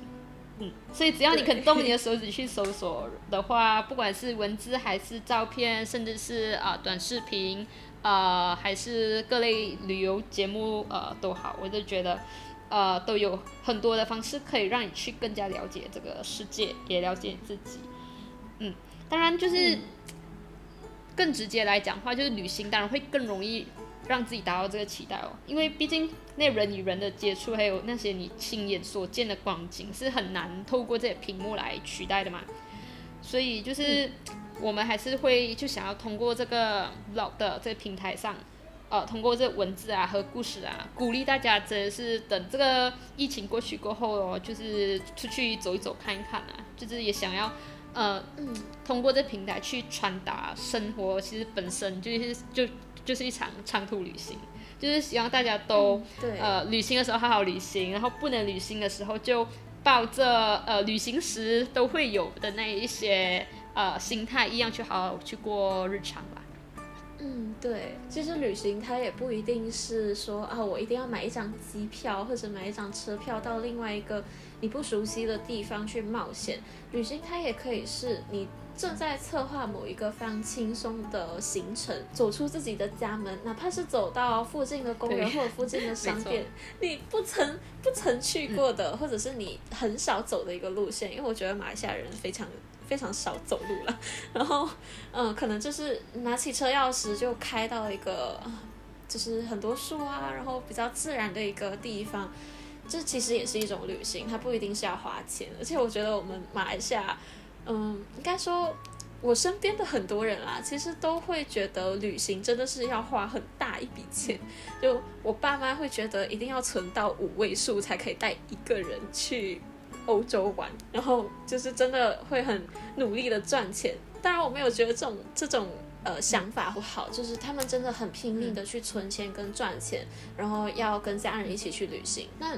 嗯，所以只要你肯动你的手指去搜索的话，不管是文字还是照片，甚至是啊短视频，呃还是各类旅游节目，呃都好，我就觉得，呃都有很多的方式可以让你去更加了解这个世界，也了解自己。嗯，当然就是更直接来讲话，就是旅行当然会更容易。让自己达到这个期待哦，因为毕竟那人与人的接触，还有那些你亲眼所见的光景，是很难透过这些屏幕来取代的嘛。所以就是我们还是会就想要通过这个老的这个平台上，呃，通过这文字啊和故事啊，鼓励大家真的是等这个疫情过去过后哦，就是出去走一走看一看啊，就是也想要呃，通过这平台去传达生活，其实本身就是就就是一场长途旅行，就是希望大家都对。呃旅行的时候好好旅行，然后不能旅行的时候就抱着呃旅行时都会有的那一些呃心态一样去好好去过日常吧。嗯，对，其实旅行它也不一定是说啊，我一定要买一张机票或者买一张车票到另外一个你不熟悉的地方去冒险。旅行它也可以是你正在策划某一个非常轻松的行程，走出自己的家门，哪怕是走到附近的公园或者附近的 [laughs] 商店，你不曾不曾去过的，或者是你很少走的一个路线。因为我觉得马来西亚人非常。非常少走路了，然后，嗯，可能就是拿起车钥匙就开到一个，就是很多树啊，然后比较自然的一个地方，这其实也是一种旅行，它不一定是要花钱，而且我觉得我们马来西亚，嗯，应该说，我身边的很多人啦，其实都会觉得旅行真的是要花很大一笔钱，就我爸妈会觉得一定要存到五位数才可以带一个人去。欧洲玩，然后就是真的会很努力的赚钱。当然，我没有觉得这种这种呃想法不好，就是他们真的很拼命的去存钱跟赚钱，然后要跟家人一起去旅行。那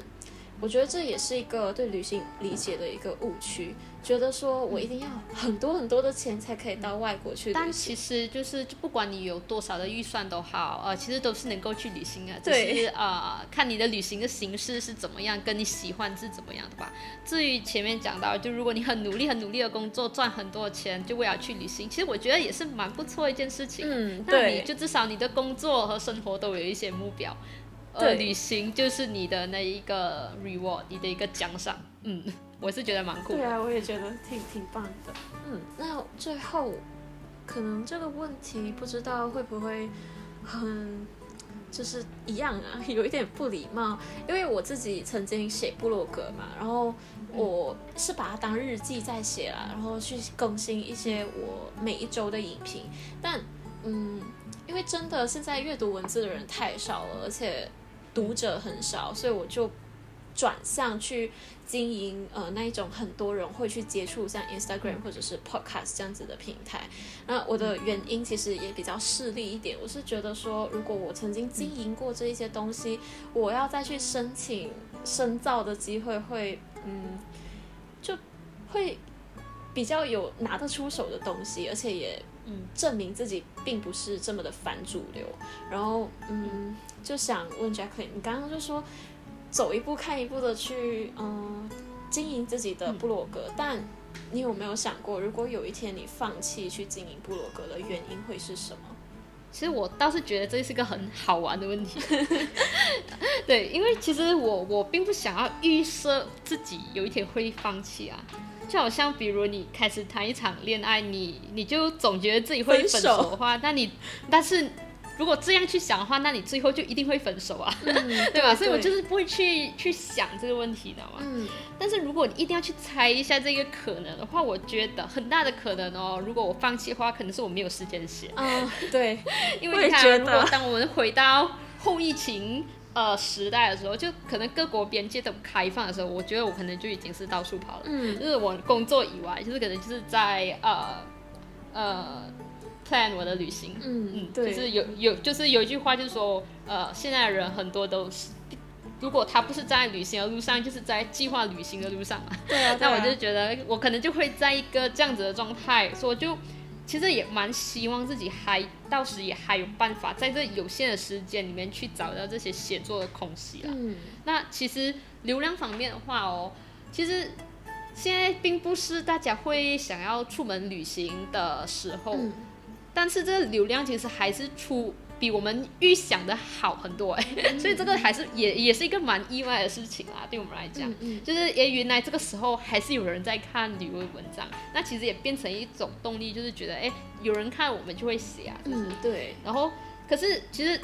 我觉得这也是一个对旅行理解的一个误区，觉得说我一定要很多很多的钱才可以到外国去旅但。其实就是，就不管你有多少的预算都好，呃，其实都是能够去旅行的，只对是呃，看你的旅行的形式是怎么样，跟你喜欢是怎么样的吧。至于前面讲到，就如果你很努力、很努力的工作，赚很多钱，就为了去旅行，其实我觉得也是蛮不错一件事情。嗯，那你，就至少你的工作和生活都有一些目标，呃，旅行就是你的那一个 reward，你的一个奖赏。嗯，[laughs] 我是觉得蛮酷的。对啊，我也觉得挺挺棒的。嗯，那最后可能这个问题不知道会不会很就是一样啊，[laughs] 有一点不礼貌，因为我自己曾经写部落格嘛，然后我是把它当日记在写啦，然后去更新一些我每一周的影评，但嗯，因为真的现在阅读文字的人太少了，而且读者很少，所以我就转向去经营呃那一种很多人会去接触像 Instagram 或者是 Podcast 这样子的平台。那我的原因其实也比较势利一点，我是觉得说，如果我曾经经营过这一些东西，我要再去申请深造的机会会嗯就会比较有拿得出手的东西，而且也嗯证明自己并不是这么的反主流。然后嗯，就想问 Jacqueline，你刚刚就说走一步看一步的去嗯经营自己的部落格，但你有没有想过，如果有一天你放弃去经营部落格的原因会是什么？其实我倒是觉得这是个很好玩的问题，[laughs] [laughs] 对，因为其实我我并不想要预设自己有一天会放弃啊，就好像比如你开始谈一场恋爱，你你就总觉得自己会分分手手的话，那你但是如果这样去想的话，那你最后就一定会分手啊，[laughs] 对吧？所以我就是不会去去想这个问题的嘛。嗯但是如果你一定要去猜一下这个可能的话，我觉得很大的可能哦，如果我放弃的话，可能是我没有时间写。啊、对，[laughs] 因为你看，如果当我们回到后疫情呃时代的时候，就可能各国边界都开放的时候，我觉得我可能就已经是到处跑了。嗯就是我工作以外，就是可能就是在呃呃 plan 我的旅行。嗯嗯，对，就是有有就是有一句话就是说，呃，现在的人很多都是。如果他不是在旅行的路上，就是在计划旅行的路上嘛。对啊，那我就觉得我可能就会在一个这样子的状态，所以我就其实也蛮希望自己还到时也还有办法在这有限的时间里面去找到这些写作的空隙啦。嗯那其实流量方面的话哦，其实现在并不是大家会想要出门旅行的时候，嗯但是这个流量其实还是出比我们预想的好很多哎，所以这个还是也也是一个蛮意外的事情啦，对我们来讲。嗯嗯就是诶，原来这个时候还是有人在看旅游文章，那其实也变成一种动力，就是觉得哎，有人看我们就会写啊，就是。嗯，对，然后，可是其实，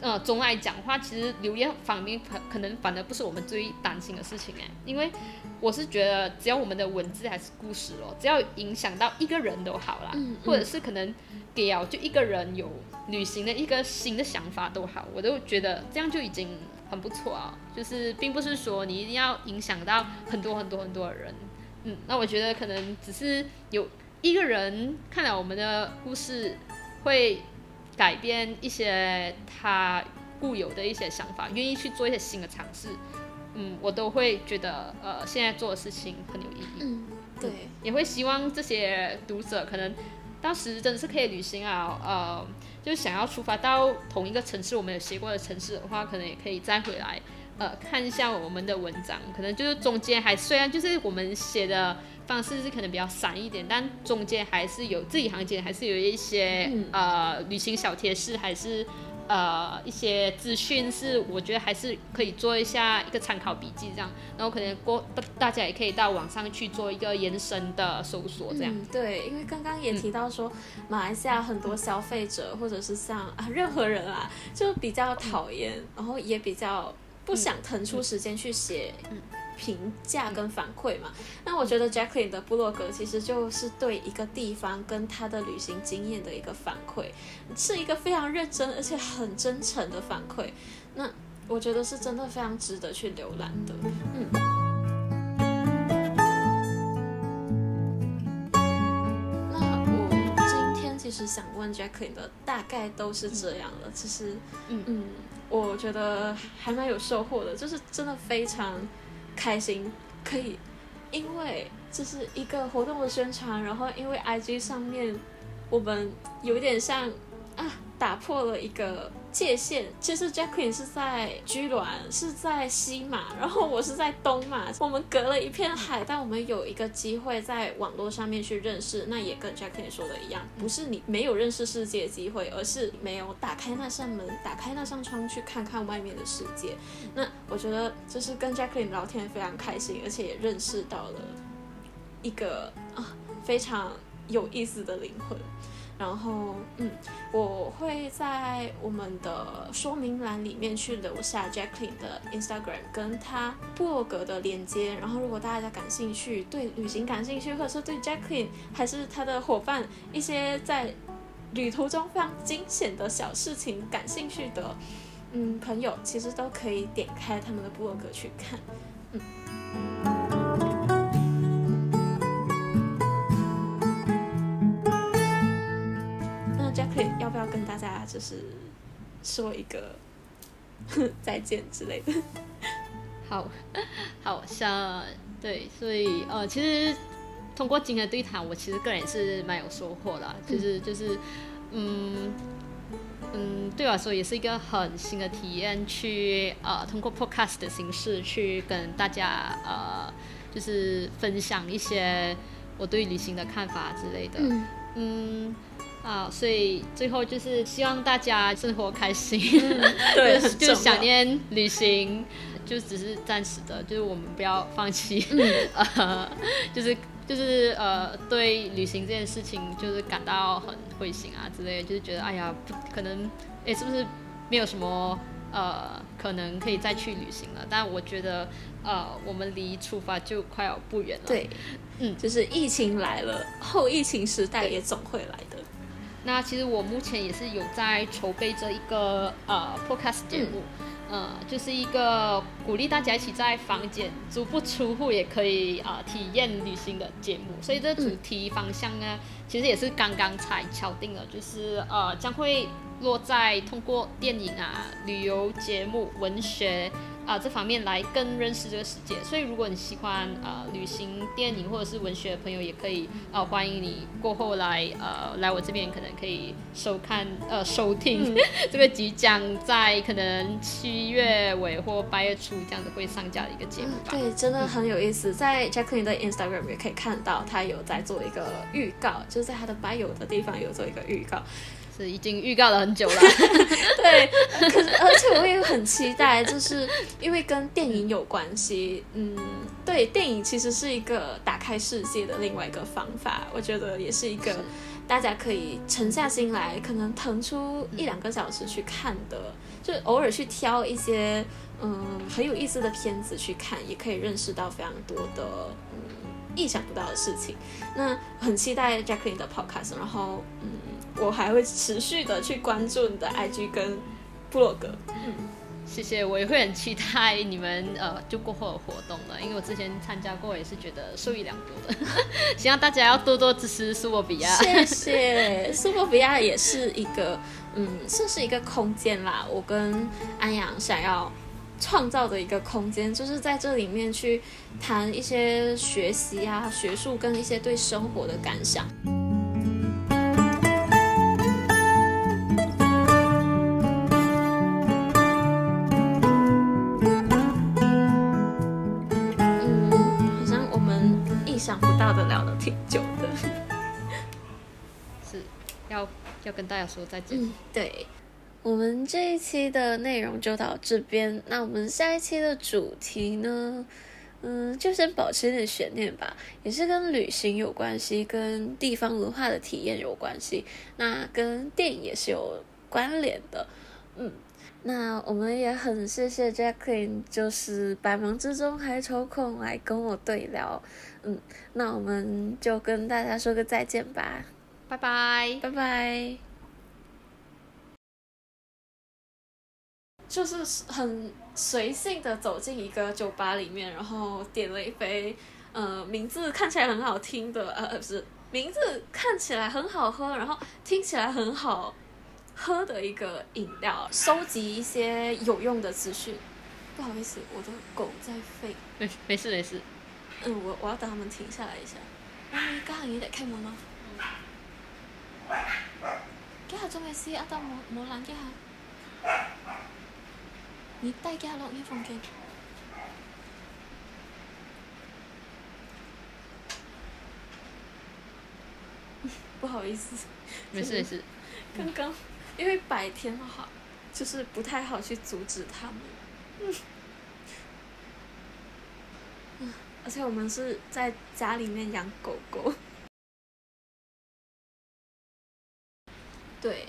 呃，总来讲的话，其实留言方面可可能反而不是我们最担心的事情哎，因为我是觉得只要我们的文字还是故事哦，只要影响到一个人都好啦，嗯或者是可能给啊就一个人有旅行的一个新的想法都好，我都觉得这样就已经很不错啊。就是并不是说你一定要影响到很多很多很多的人，嗯，那我觉得可能只是有一个人看了我们的故事，会改变一些他固有的一些想法，愿意去做一些新的尝试。嗯，我都会觉得呃，现在做的事情很有意义。嗯，对，也会希望这些读者可能当时真的是可以旅行啊，呃，就是想要出发到同一个城市，我们有写过的城市的话，可能也可以再回来。呃，看一下我们的文章，可能就是中间还虽然就是我们写的方式是可能比较散一点，但中间还是有字里行间还是有一些呃旅行小贴士，还是呃一些资讯是我觉得还是可以做一下一个参考笔记这样，然后可能过大大家也可以到网上去做一个延伸的搜索这样。对，因为刚刚也提到说，马来西亚很多消费者 [laughs] 或者是像啊任何人啊，就比较讨厌，然后也比较。不想腾出时间去写评价跟反馈嘛？那我觉得 Jacqueline 的部落格其实就是对一个地方跟他的旅行经验的一个反馈，是一个非常认真而且很真诚的反馈。那我觉得是真的非常值得去浏览的。嗯。那我今天其实想问 Jacqueline 的大概都是这样了，其实，嗯嗯。我觉得还蛮有收获的，就是真的非常开心，可以因为这是一个活动的宣传，然后因为 IG 上面我们有点像啊打破了一个。界限其实 Jacqueline 是在居銮，是在西马，然后我是在东马，我们隔了一片海，但我们有一个机会在网络上面去认识，那也跟 Jacqueline 说的一样，不是你没有认识世界的机会，而是没有打开那扇门，打开那扇窗去看看外面的世界。那我觉得就是跟 Jacqueline 聊天非常开心，而且也认识到了一个啊非常有意思的灵魂。然后，嗯，我会在我们的说明栏里面去留下 Jacqueline 的 Instagram 跟他博格的链接。然后，如果大家感兴趣，对旅行感兴趣，或者是对 Jacqueline 还是他的伙伴一些在旅途中非常惊险的小事情感兴趣的，嗯，朋友，其实都可以点开他们的博格去看，嗯。要不要跟大家就是说一个再见之类的？好，[laughs] 好像对，所以呃，其实通过今天的对谈，我其实个人也是蛮有收获的，就是就是嗯嗯，对我来说也是一个很新的体验，去呃通过 podcast 的形式去跟大家呃就是分享一些我对旅行的看法之类的，嗯。啊，所以最后就是希望大家生活开心，对，[laughs] 就想念旅行，就只是暂时的，就是我们不要放弃，[laughs] 呃，就是就是呃，对旅行这件事情就是感到很灰心啊之类，就是觉得哎呀，可能哎是不是没有什么呃可能可以再去旅行了？但我觉得呃，我们离出发就快要不远了，对，嗯，就是疫情来了，后疫情时代也总会来的。那其实我目前也是有在筹备这一个呃 podcast 节目，呃，就是一个鼓励大家一起在房间足不出户也可以啊体验旅行的节目。所以这主题方向呢，其实也是刚刚才敲定了，就是呃将会落在通过电影啊、旅游节目、文学。啊，这方面来更认识这个世界。所以，如果你喜欢呃旅行、电影或者是文学的朋友，也可以呃欢迎你过后来呃来我这边，可能可以收看呃收听这个即将在可能七月尾或八月初这样子会上架的一个节目吧。对，真的很有意思。在 Jacqueline 的 Instagram 也可以看到，他有在做一个预告，就是在他的 bio 的地方有做一个预告。是已经预告了很久了，[laughs] 对，可是而且我也很期待，就是因为跟电影有关系，嗯，对，电影其实是一个打开世界的另外一个方法，我觉得也是一个大家可以沉下心来，可能腾出一两个小时去看的，就偶尔去挑一些嗯很有意思的片子去看，也可以认识到非常多的嗯意想不到的事情。那很期待 Jacqueline 的 Podcast，然后嗯。我还会持续的去关注你的 IG 跟部落格。嗯，谢谢，我也会很期待你们呃就过后的活动了，因为我之前参加过，也是觉得受益良多的。[laughs] 希望大家要多多支持苏博比亚。谢谢，苏博比亚也是一个嗯，算是一个空间啦。我跟安阳想要创造的一个空间，就是在这里面去谈一些学习啊、学术跟一些对生活的感想。想不到的聊了挺久的，[laughs] 是要要跟大家说再见。嗯，对，我们这一期的内容就到这边。那我们下一期的主题呢？嗯，就先保持一点悬念吧，也是跟旅行有关系，跟地方文化的体验有关系。那跟电影也是有关联的。嗯。那我们也很谢谢 Jacqueline，就是百忙之中还抽空来跟我对聊，嗯，那我们就跟大家说个再见吧，拜拜，拜拜。就是很随性的走进一个酒吧里面，然后点了一杯，呃，名字看起来很好听的，呃，不是，名字看起来很好喝，然后听起来很好。喝的一个饮料，收集一些有用的资讯。不好意思，我的狗在吠。没没事没事。嗯，我我要等他们停下来一下。哎，家下也得开门吗？家下做咩事？阿当冇冇人家下。你带家落你房间。[laughs] 不好意思。没事没事。刚刚。因为白天的话，就是不太好去阻止他们。嗯，[laughs] 而且我们是在家里面养狗狗。[laughs] 对。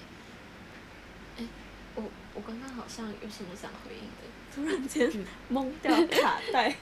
我刚刚好像有什么想回应的，突然间懵掉卡带。